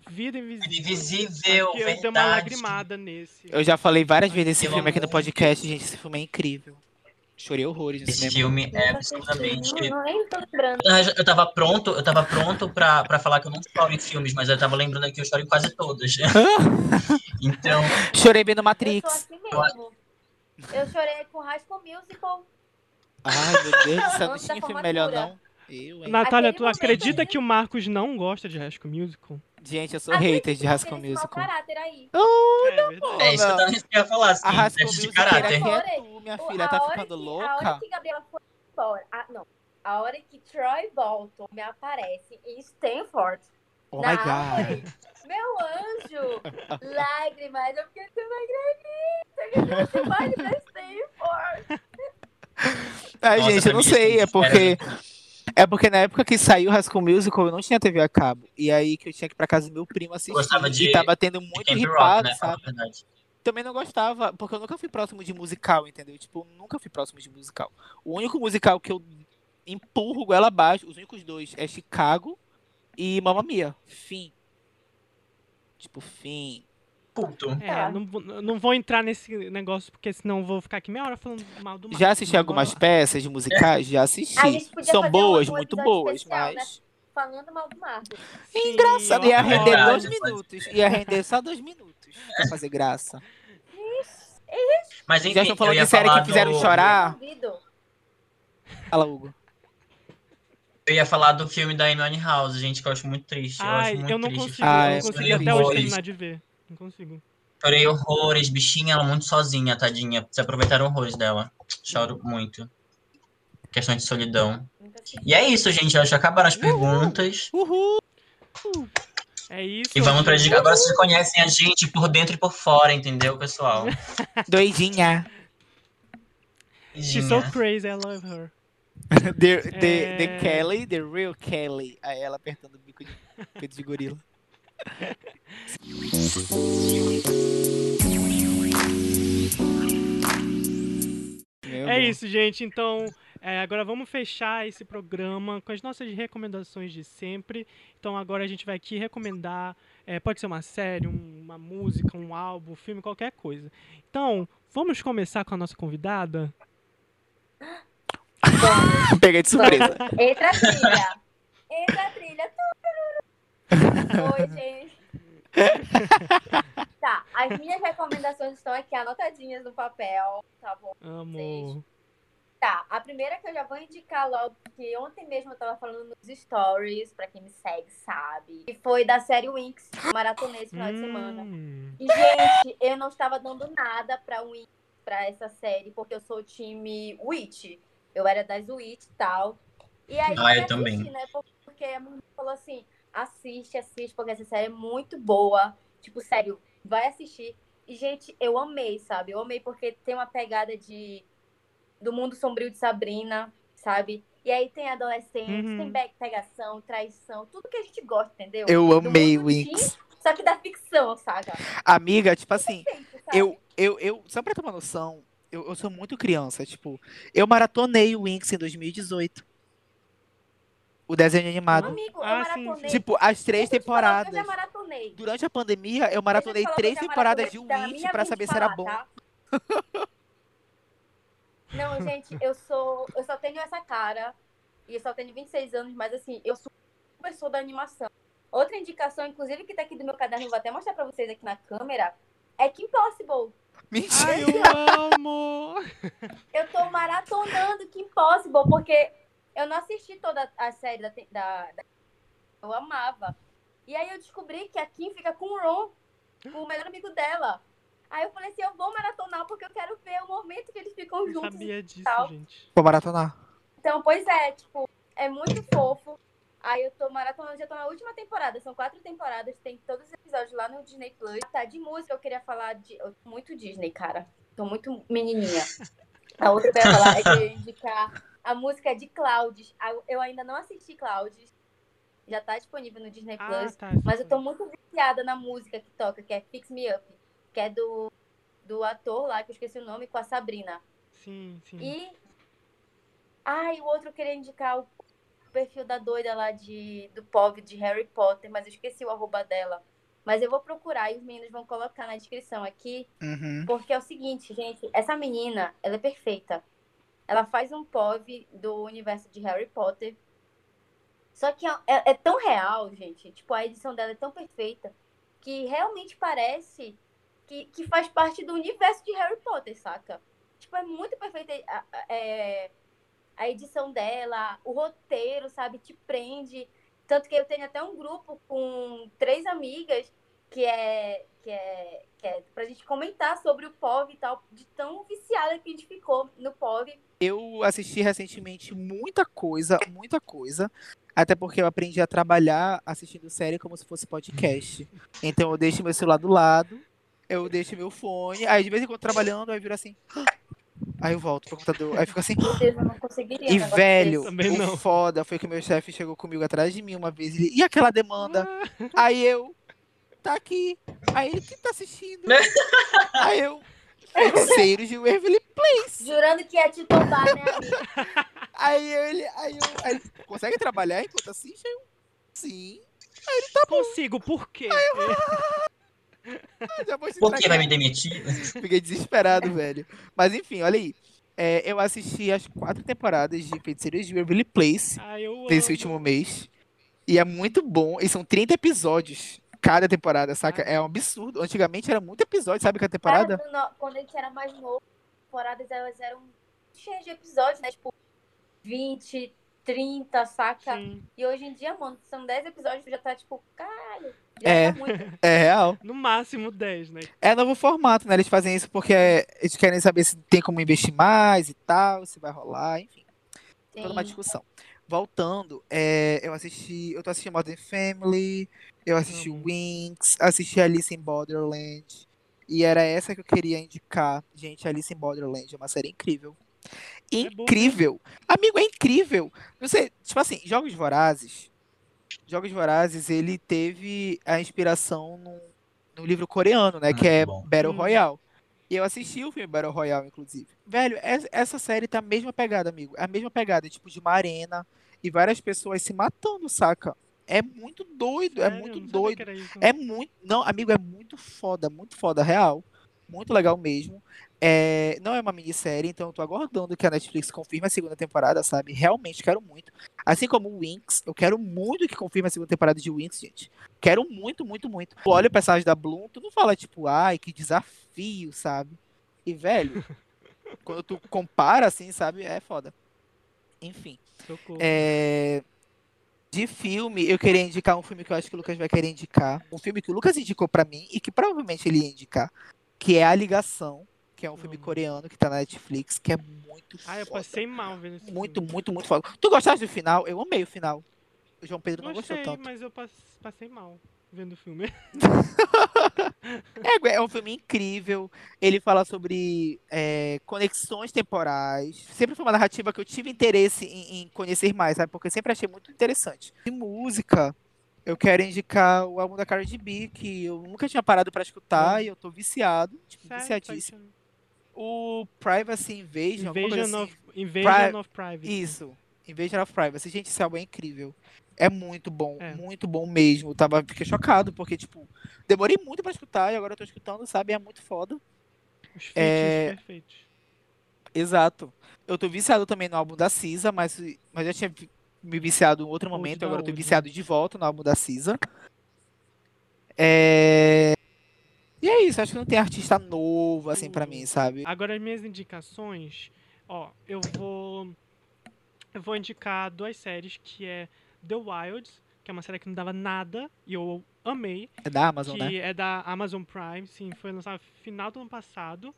Vida Invisível. Invisível, eu dei uma lagrimada nesse. Eu já falei várias vezes esse filme aqui no podcast, gente. Esse filme é incrível. Chorei horrores nesse Esse filme é absolutamente. Eu tava pronto, eu tava pronto pra, pra falar que eu não choro em filmes, mas eu tava lembrando que eu choro em quase todos. então. Chorei vendo Matrix. Eu, assim eu chorei com High School Musical. Ai, meu Deus, não tinha filme melhor, não. Eu, hein? Natália, tu acredita que o Marcos não gosta de High School Musical? Gente, eu sou hater de Rascal Musical. caráter aí. Oh, é, não, é isso que eu ia falar, assim, a Rascal de Musical caráter. É tu, minha filha, tá ficando que, louca? A hora que Gabriela foi embora, ah, não, a hora que Troy Bolton me aparece em Stanford, oh na my árvore, meu anjo, lágrimas, eu fiquei, tu não acredita que eu mais pra Stanford. Ai, Nossa, gente, eu não sei, é porque... É porque na época que saiu High School Musical, eu não tinha TV a cabo. E aí que eu tinha que ir pra casa do meu primo assistir. Gostava de, e tava tendo muito ripado, né? sabe? Também não gostava, porque eu nunca fui próximo de musical, entendeu? Tipo, nunca fui próximo de musical. O único musical que eu empurro goela abaixo, os únicos dois, é Chicago e Mamma Mia. Fim. Tipo, fim. Puto. É, Tá. não, vou- não vou entrar nesse negócio, porque senão eu vou ficar aqui meia hora falando mal do Marcos. Já assisti algumas peças musicais? Já assisti. São boas, um- muito boas, especial, mas. Falando mal do Marcos. Sim, Engraçado, eu ia render dois minutos. Ia render só dois minutos pra fazer graça. Mas enfim, Já estão falando eu de série que fizeram do... chorar? Fala, Hugo. Eu ia falar do filme da Amy House, gente, que eu acho muito triste. eu Ai, acho muito eu não triste. consigo, Ah, eu é não consegui horrível. até hoje terminar de ver. Não consigo. Chorei horrores, bichinha, ela muito sozinha, tadinha. Se aproveitaram horrores dela. Choro muito. Questão de solidão. E é isso, gente. Acho que acabaram as perguntas. Uhul! É isso. E vamos pra dica. Agora vocês conhecem a gente por dentro e por fora, entendeu, pessoal? Doidinha. She's so crazy, I love her. The, the, É. the Kelly, the real Kelly. Aí ela apertando o bico de, de gorila. É isso, gente. Então, é, agora vamos fechar esse programa com as nossas recomendações de sempre. Então, agora a gente vai aqui recomendar. é, pode ser uma série, um- uma música, um álbum, um filme, qualquer coisa. Então, vamos começar com a nossa convidada? Peguei de surpresa. Entra a trilha. Entra a trilha. Oi, gente. Tá, as minhas recomendações estão aqui anotadinhas no papel, tá bom? Amo. Tá, a primeira que eu já vou indicar logo, que ontem mesmo eu tava falando nos stories, pra quem me segue sabe, que foi da série Winx, maratonei esse final de semana. Hum, E, gente, eu não estava dando nada pra Winx, pra essa série, porque eu sou o time Witch. Eu era das Witch e tal. E aí Ah, eu assisti, também. né? Porque a minha falou assim: assiste, assiste, porque essa série é muito boa. Tipo, sério, vai assistir. E, gente, eu amei, sabe? Eu amei porque tem uma pegada de do mundo sombrio de Sabrina, sabe? E aí tem adolescentes, Uhum. tem pegação, traição, tudo que a gente gosta, entendeu? Eu Do amei teen, Só que da ficção, saca? Amiga, tipo assim, Perfeito, sabe? eu, eu, eu, só pra ter uma noção, eu, eu sou muito criança, tipo, eu maratonei o Winx em 2018. O desenho animado. Amigo, eu Ah, sim. Tipo, as três Deixa eu te falar que temporadas. Eu já maratonei. Durante a pandemia, eu maratonei eu que três temporadas de na Winx minha pra saber de se era bom. tá? Não, gente, eu sou. Eu só tenho essa cara. E eu só tenho 26 anos, mas assim, eu sou super sou da animação. Outra indicação, inclusive, que tá aqui do meu caderno, vou até mostrar pra vocês aqui na câmera, é Kim Possible. Mentira! Ai, eu amo! Eu tô maratonando Kim Possible, porque eu não assisti toda a série da, da, da- Eu amava. E aí eu descobri que a Kim fica com o Ron, o melhor amigo dela. Aí eu falei assim, eu vou maratonar porque eu quero ver o momento que eles ficam Não juntos. sabia disso, tal. gente. Vou maratonar. Então, pois é, tipo, é muito fofo. Aí eu tô maratonando, já tô na última temporada, são quatro temporadas, tem todos os episódios lá no Disney Plus. Tá, de música eu queria falar de. Eu tô muito Disney, cara. Tô muito menininha. A outra que eu ia falar é que eu ia indicar a música de Clouds. Eu ainda não assisti Clouds. Já tá disponível no Disney Ah, Plus. tá. Mas eu tô muito viciada na música que toca, que é Fix Me Up, que é do, do ator lá, que eu esqueci o nome, com a Sabrina. Sim, sim. E. Ai, o outro eu queria indicar o perfil da doida lá de, do POV de Harry Potter, mas eu esqueci o arroba dela. Mas eu vou procurar e os meninos vão colocar na descrição aqui. Uhum. Porque é o seguinte, gente, essa menina, ela é perfeita. Ela faz um POV do universo de Harry Potter. Só que é, é tão real, gente. Tipo, a edição dela é tão perfeita que realmente parece que, que faz parte do universo de Harry Potter, saca? Tipo, é muito perfeita a, a- é, a edição dela, o roteiro, sabe? Te prende. Tanto que eu tenho até um grupo com três amigas que é, que é, que é pra gente comentar sobre o POV e tal, de tão viciada que a gente ficou no POV. Eu assisti recentemente muita coisa, muita coisa. Até porque eu aprendi a trabalhar assistindo série como se fosse podcast. Então eu deixo meu celular do lado, eu deixo meu fone, aí de vez em quando trabalhando, aí vira assim. Aí eu volto pro computador, aí fica assim. Meu Deus, eu não conseguiria. E negócio velho. Também o não. foda foi que meu chefe chegou comigo atrás de mim uma vez. Ele, e aquela demanda? Aí eu, tá aqui. Aí ele, que tá assistindo? Aí eu, feiticeiros de Waverly Place. Jurando que ia te tombar, né, amiga? Aí eu, ele, aí eu, aí ele, consegue trabalhar enquanto assiste? Aí eu, Sim. Aí ele tá Consigo, bom. por quê? Eu... por que vai me demitir? Fiquei desesperado, velho. Mas enfim, olha aí. É, eu assisti as quatro temporadas de Feiticeiros de Waverly Place ah, nesse último mês. E é muito bom. E são 30 episódios cada temporada, saca? Ah. É um absurdo. Antigamente era muito episódio, sabe, cada temporada? Era, quando a gente era mais novo, temporadas elas eram cheias de episódios, né? Tipo, 20, 30, saca? Sim. E hoje em dia, mano, são 10 episódios, já tá tipo, caralho. É, tá é real. No máximo 10, né? É novo formato, né? Eles fazem isso porque eles querem saber se tem como investir mais e tal, se vai rolar, enfim. Sim. Toda uma discussão. Voltando, é, eu assisti. Eu tô assistindo Modern Family, eu assisti uhum. Winx, assisti Alice in Borderland. E era essa que eu queria indicar. Gente, Alice in Borderland é uma série incrível. É incrível. É Amigo, é incrível. Não sei, tipo assim, Jogos Vorazes. Jogos Vorazes, ele teve a inspiração no, no livro coreano, né? que é bom. Battle hum. Royale. E eu assisti o filme Battle Royale, inclusive. Velho, essa série tá a mesma pegada, amigo. A mesma pegada, tipo, de uma arena e várias pessoas se matando, saca? É muito doido, é muito doido. É muito. Não, amigo, é muito foda, muito foda, real. Muito legal mesmo. É, não é uma minissérie, então eu tô aguardando que a Netflix confirme a segunda temporada, sabe? Realmente quero muito. Assim como o Winx, eu quero muito que confirme a segunda temporada de Winx, gente. Quero muito, muito, muito. Tu olha o personagem da Bloom, tu não fala, tipo, ai, que desafio, sabe? E, velho, quando tu compara, assim, sabe? É foda. Enfim. É... De filme, eu queria indicar um filme que eu acho que o Lucas vai querer indicar. Um filme que o Lucas indicou para mim e que provavelmente ele ia indicar, que é A Ligação que é um filme hum. coreano que tá na Netflix, que é muito Ah, eu passei mal vendo esse Muito, filme. muito, muito foda. Tu gostaste do final? Eu amei o final. O João Pedro não Gostei, gostou tanto. mas eu passei mal vendo o filme. é, é um filme incrível. Ele fala sobre é, conexões temporais. Sempre foi uma narrativa que eu tive interesse em, em, conhecer mais, sabe? Porque eu sempre achei muito interessante. De música, eu quero indicar o álbum da Cardi B, que eu nunca tinha parado para escutar hum. e eu tô viciado, tipo, Sério? viciadíssimo o Privacy Invasion. Invasion, assim. of, Invasion Pri of Privacy. Isso. Invasion of Privacy. Gente, esse álbum é incrível. É muito bom, é. muito bom mesmo. tava, fiquei chocado, porque, tipo, demorei muito pra escutar e agora eu tô escutando, sabe? É muito foda. Os é... perfeitos. Exato. Eu tô viciado também no álbum da Cisa, mas, mas já tinha me viciado em outro momento, agora eu tô viciado de volta no álbum da Cisa. É... E é isso, acho que não tem artista novo, assim, para mim, sabe? Agora, as minhas indicações, ó, eu vou. Eu vou indicar duas séries, que é The Wilds, que é uma série que não dava nada, e eu amei. É da Amazon, que né? é da Amazon Prime, sim, foi lançado no final do ano passado.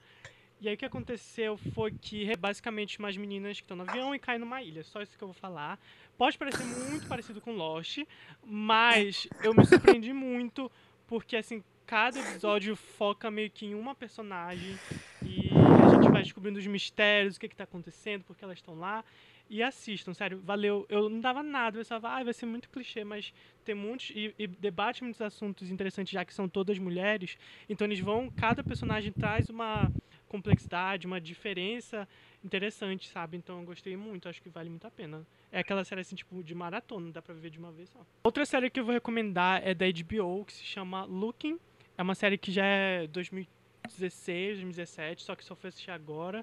E aí o que aconteceu foi que basicamente umas meninas que estão no avião e caem numa ilha. Só isso que eu vou falar. Pode parecer muito parecido com Lost, mas eu me surpreendi muito, porque assim, cada episódio foca meio que em uma personagem e a gente vai descobrindo os mistérios, o que está acontecendo, porque elas estão lá. E assistam, sério, valeu. Eu não dava nada, eu pensava, ah, vai ser muito clichê, mas tem muitos. E, e debate muitos assuntos interessantes, já que são todas mulheres. Então eles vão. Cada personagem traz uma complexidade, uma diferença interessante, sabe? Então eu gostei muito, acho que vale muito a pena. É aquela série assim, tipo, de maratona, dá pra ver de uma vez só. Outra série que eu vou recomendar é da HBO, que se chama Looking é uma série que já é 2016, 2017, só que só foi assistir agora.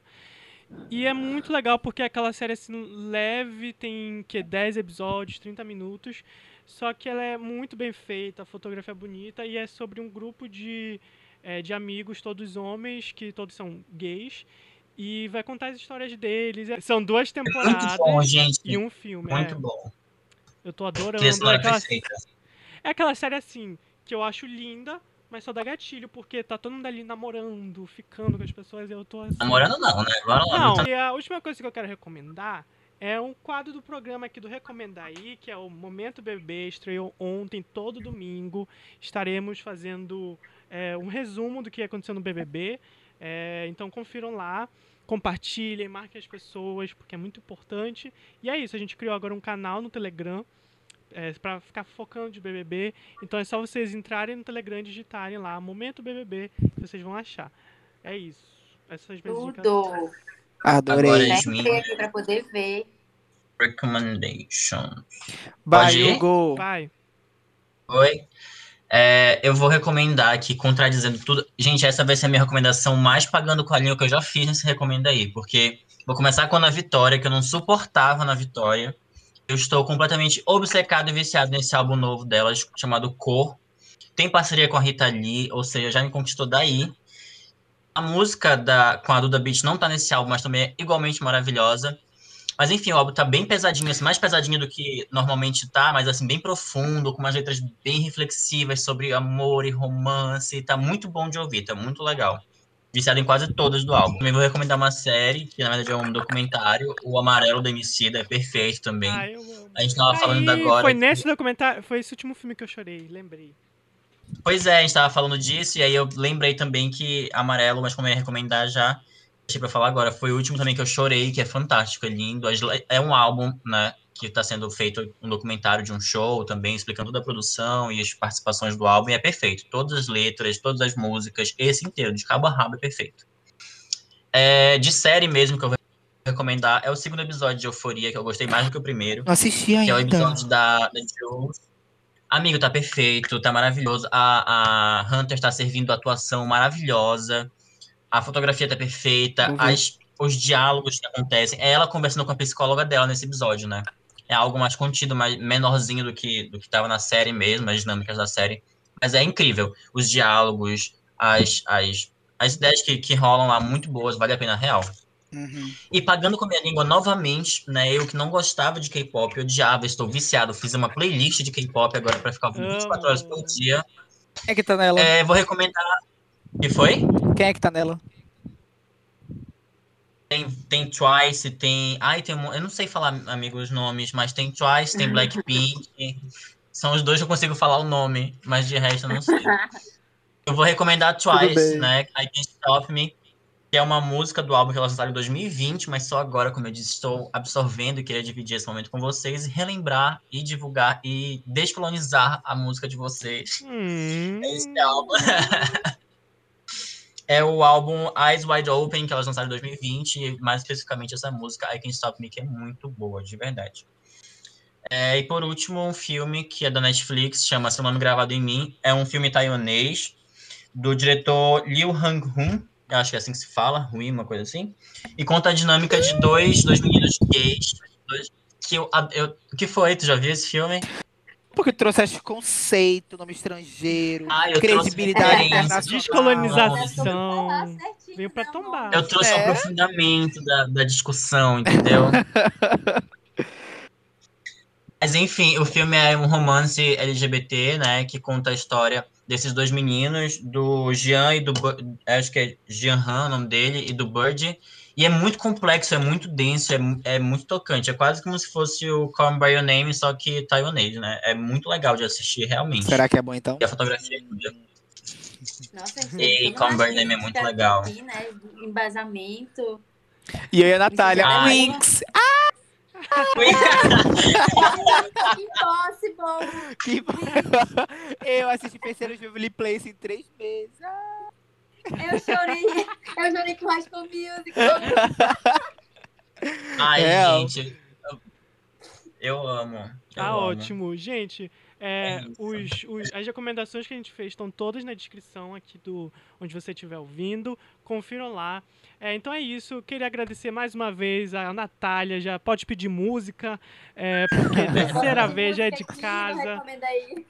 E é muito legal porque é aquela série assim leve, tem que 10 episódios, 30 minutos, só que ela é muito bem feita, a fotografia é bonita e é sobre um grupo de, é, de amigos, todos homens, que todos são gays, e vai contar as histórias deles. É, são duas temporadas bom, e um filme. Muito é. bom. Eu tô adorando. É aquela, é aquela série assim que eu acho linda, mas só dá gatilho, porque tá todo mundo ali namorando, ficando com as pessoas e eu tô assim. Namorando não, né? Agora não. Não, e a última coisa que eu quero recomendar é um quadro do programa aqui do Recomenda Aí, que é o Momento Bebê, estreou ontem, todo domingo. Estaremos fazendo é, um resumo do que aconteceu no BBB. É, então confiram lá, compartilhem, marquem as pessoas, porque é muito importante. E é isso, a gente criou agora um canal no Telegram é, para ficar focando de BBB. Então é só vocês entrarem no Telegram e digitarem lá Momento BBB que vocês vão achar. É isso. Essas Tudo. Adorei. Agora, Yasmin. aqui para poder ver. Recommendations. Vai, Hugo. Vai. Oi. É, eu vou recomendar aqui, contradizendo tudo. Gente, essa vai ser a minha recomendação mais pagando com a linha que eu já fiz nesse Recomenda aí, porque vou começar com a Ana Vitória, que eu não suportava na Vitória. Eu estou completamente obcecado e viciado nesse álbum novo dela, chamado Cor. Tem parceria com a Rita Lee, ou seja, já me conquistou daí. A música da, com a Duda Beat não tá nesse álbum, mas também é igualmente maravilhosa. Mas enfim, o álbum tá bem pesadinho, assim, mais pesadinho do que normalmente tá, mas assim, bem profundo, com umas letras bem reflexivas sobre amor e romance. Tá muito bom de ouvir, tá muito legal. Viciado em quase todas do álbum. Também vou recomendar uma série, que na verdade é um documentário, O Amarelo da Emicida, é perfeito também. A gente tava Aí, falando agora. Foi que- nesse documentário, foi esse último filme que eu chorei, lembrei. Pois é, a gente tava falando disso, e aí eu lembrei também que Amarelo, mas como eu ia recomendar já, deixei pra falar agora, foi o último também que eu chorei, que é fantástico, é lindo. É um álbum, né, que tá sendo feito um documentário de um show também, explicando toda a produção e as participações do álbum, e é perfeito. Todas as letras, todas as músicas, esse inteiro, de cabo a rabo, é perfeito. É, de série mesmo, que eu vou recomendar, é o segundo episódio de Euforia, que eu gostei mais do que o primeiro. Assisti Que é o ainda. episódio da, da Jules. Amigo, tá perfeito, tá maravilhoso. A, a Hunter tá servindo atuação maravilhosa. A fotografia tá perfeita. Ver. As, os diálogos que acontecem. É ela conversando com a psicóloga dela nesse episódio, né? É algo mais contido, mais menorzinho do que, do que tava na série mesmo, as dinâmicas da série. Mas é incrível. Os diálogos, as, as, as ideias que, que rolam lá, muito boas, vale a pena real. Uhum. E pagando com a minha língua novamente, né? Eu que não gostava de K-pop, odiava, estou viciado. Fiz uma playlist de K-pop agora pra ficar ouvindo 24 horas por dia. Quem é que tá nela? É, vou recomendar. O que foi? Quem é que tá nela? Tem, tem Twice, tem. Ai, tem. Eu não sei falar, amigos, os nomes, mas tem Twice, tem Blackpink. São os dois que eu consigo falar o nome, mas de resto eu não sei. Eu vou recomendar Twice, né? I Can't Stop Me, que é uma música do álbum que elas lançaram em 2020, mas só agora, como eu disse, estou absorvendo e queria dividir esse momento com vocês e relembrar e divulgar e descolonizar a música de vocês. Hum, Esse álbum. é o álbum Eyes Wide Open, que elas lançaram em 2020, e mais especificamente essa música, I Can't Stop Me, que é muito boa, de verdade. É, e por último, um filme que é da Netflix, chama Seu Nome Gravado em Mim. É um filme taiwanês, do diretor Liu Hang-hun, acho que é assim que se fala, Hui, uma coisa assim. E conta a dinâmica de dois, dois meninos gays. dois- que eu, eu, que foi? Tu já viu esse filme? Porque trouxeste conceito, nome estrangeiro, Ah, credibilidade internacional. Descolonização. Veio pra tombar. Eu trouxe o É. aprofundamento da, da discussão, entendeu? Mas enfim, o filme é um romance LGBT, né? Que conta a história desses dois meninos, do Jean e do. Acho que é Jean Han, o nome dele, e do Bird. E é muito complexo, é muito denso, é, é muito tocante. É quase como se fosse o Call Me By Your Name, só que taiwanês, né? É muito legal de assistir, realmente. Será que é bom então? E a fotografia é linda. Nossa, gente, E Come uma Burn Them é muito crítica legal. Aqui, né? Embasamento. E aí a Natália, Ah, Winx! Impossible! Que... Eu assisti Terceiro Jubilee Place em três meses. Ah, Eu chorei. Eu chorei com High School Musical. Ai, É, gente. Eu, eu amo. eu Tá amo. ótimo. Gente, é, É os, os- as recomendações que a gente fez estão todas na descrição aqui do onde você estiver ouvindo. Confiram lá. É, então é isso. Queria agradecer mais uma vez a Natália. Já pode pedir música, é, porque a terceira vez já é de casa. Recomenda aí.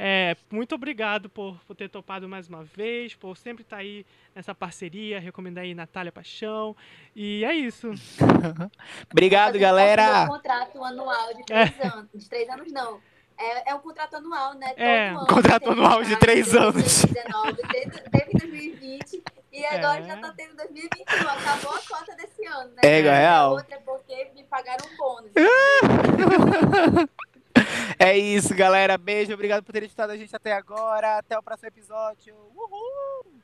É, muito obrigado por, por ter topado mais uma vez, por sempre estar aí nessa parceria. Recomendar aí Natália Paixão. E é isso. Obrigado, galera! parte do contrato anual de três anos. De três anos, não. É, é um contrato anual, né? Todo É, ano contrato anual de tá? três anos. 2019, teve, teve 2020 e agora É. já tá tendo 2021. Acabou a cota desse ano, né? É, A real. outra é porque me pagaram um bônus. É isso, galera. Beijo, obrigado por terem escutado a gente até agora. Até o próximo episódio. Uhul!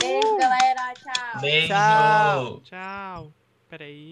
Beijo, galera. Tchau. Beijo! Tchau. Tchau. Peraí.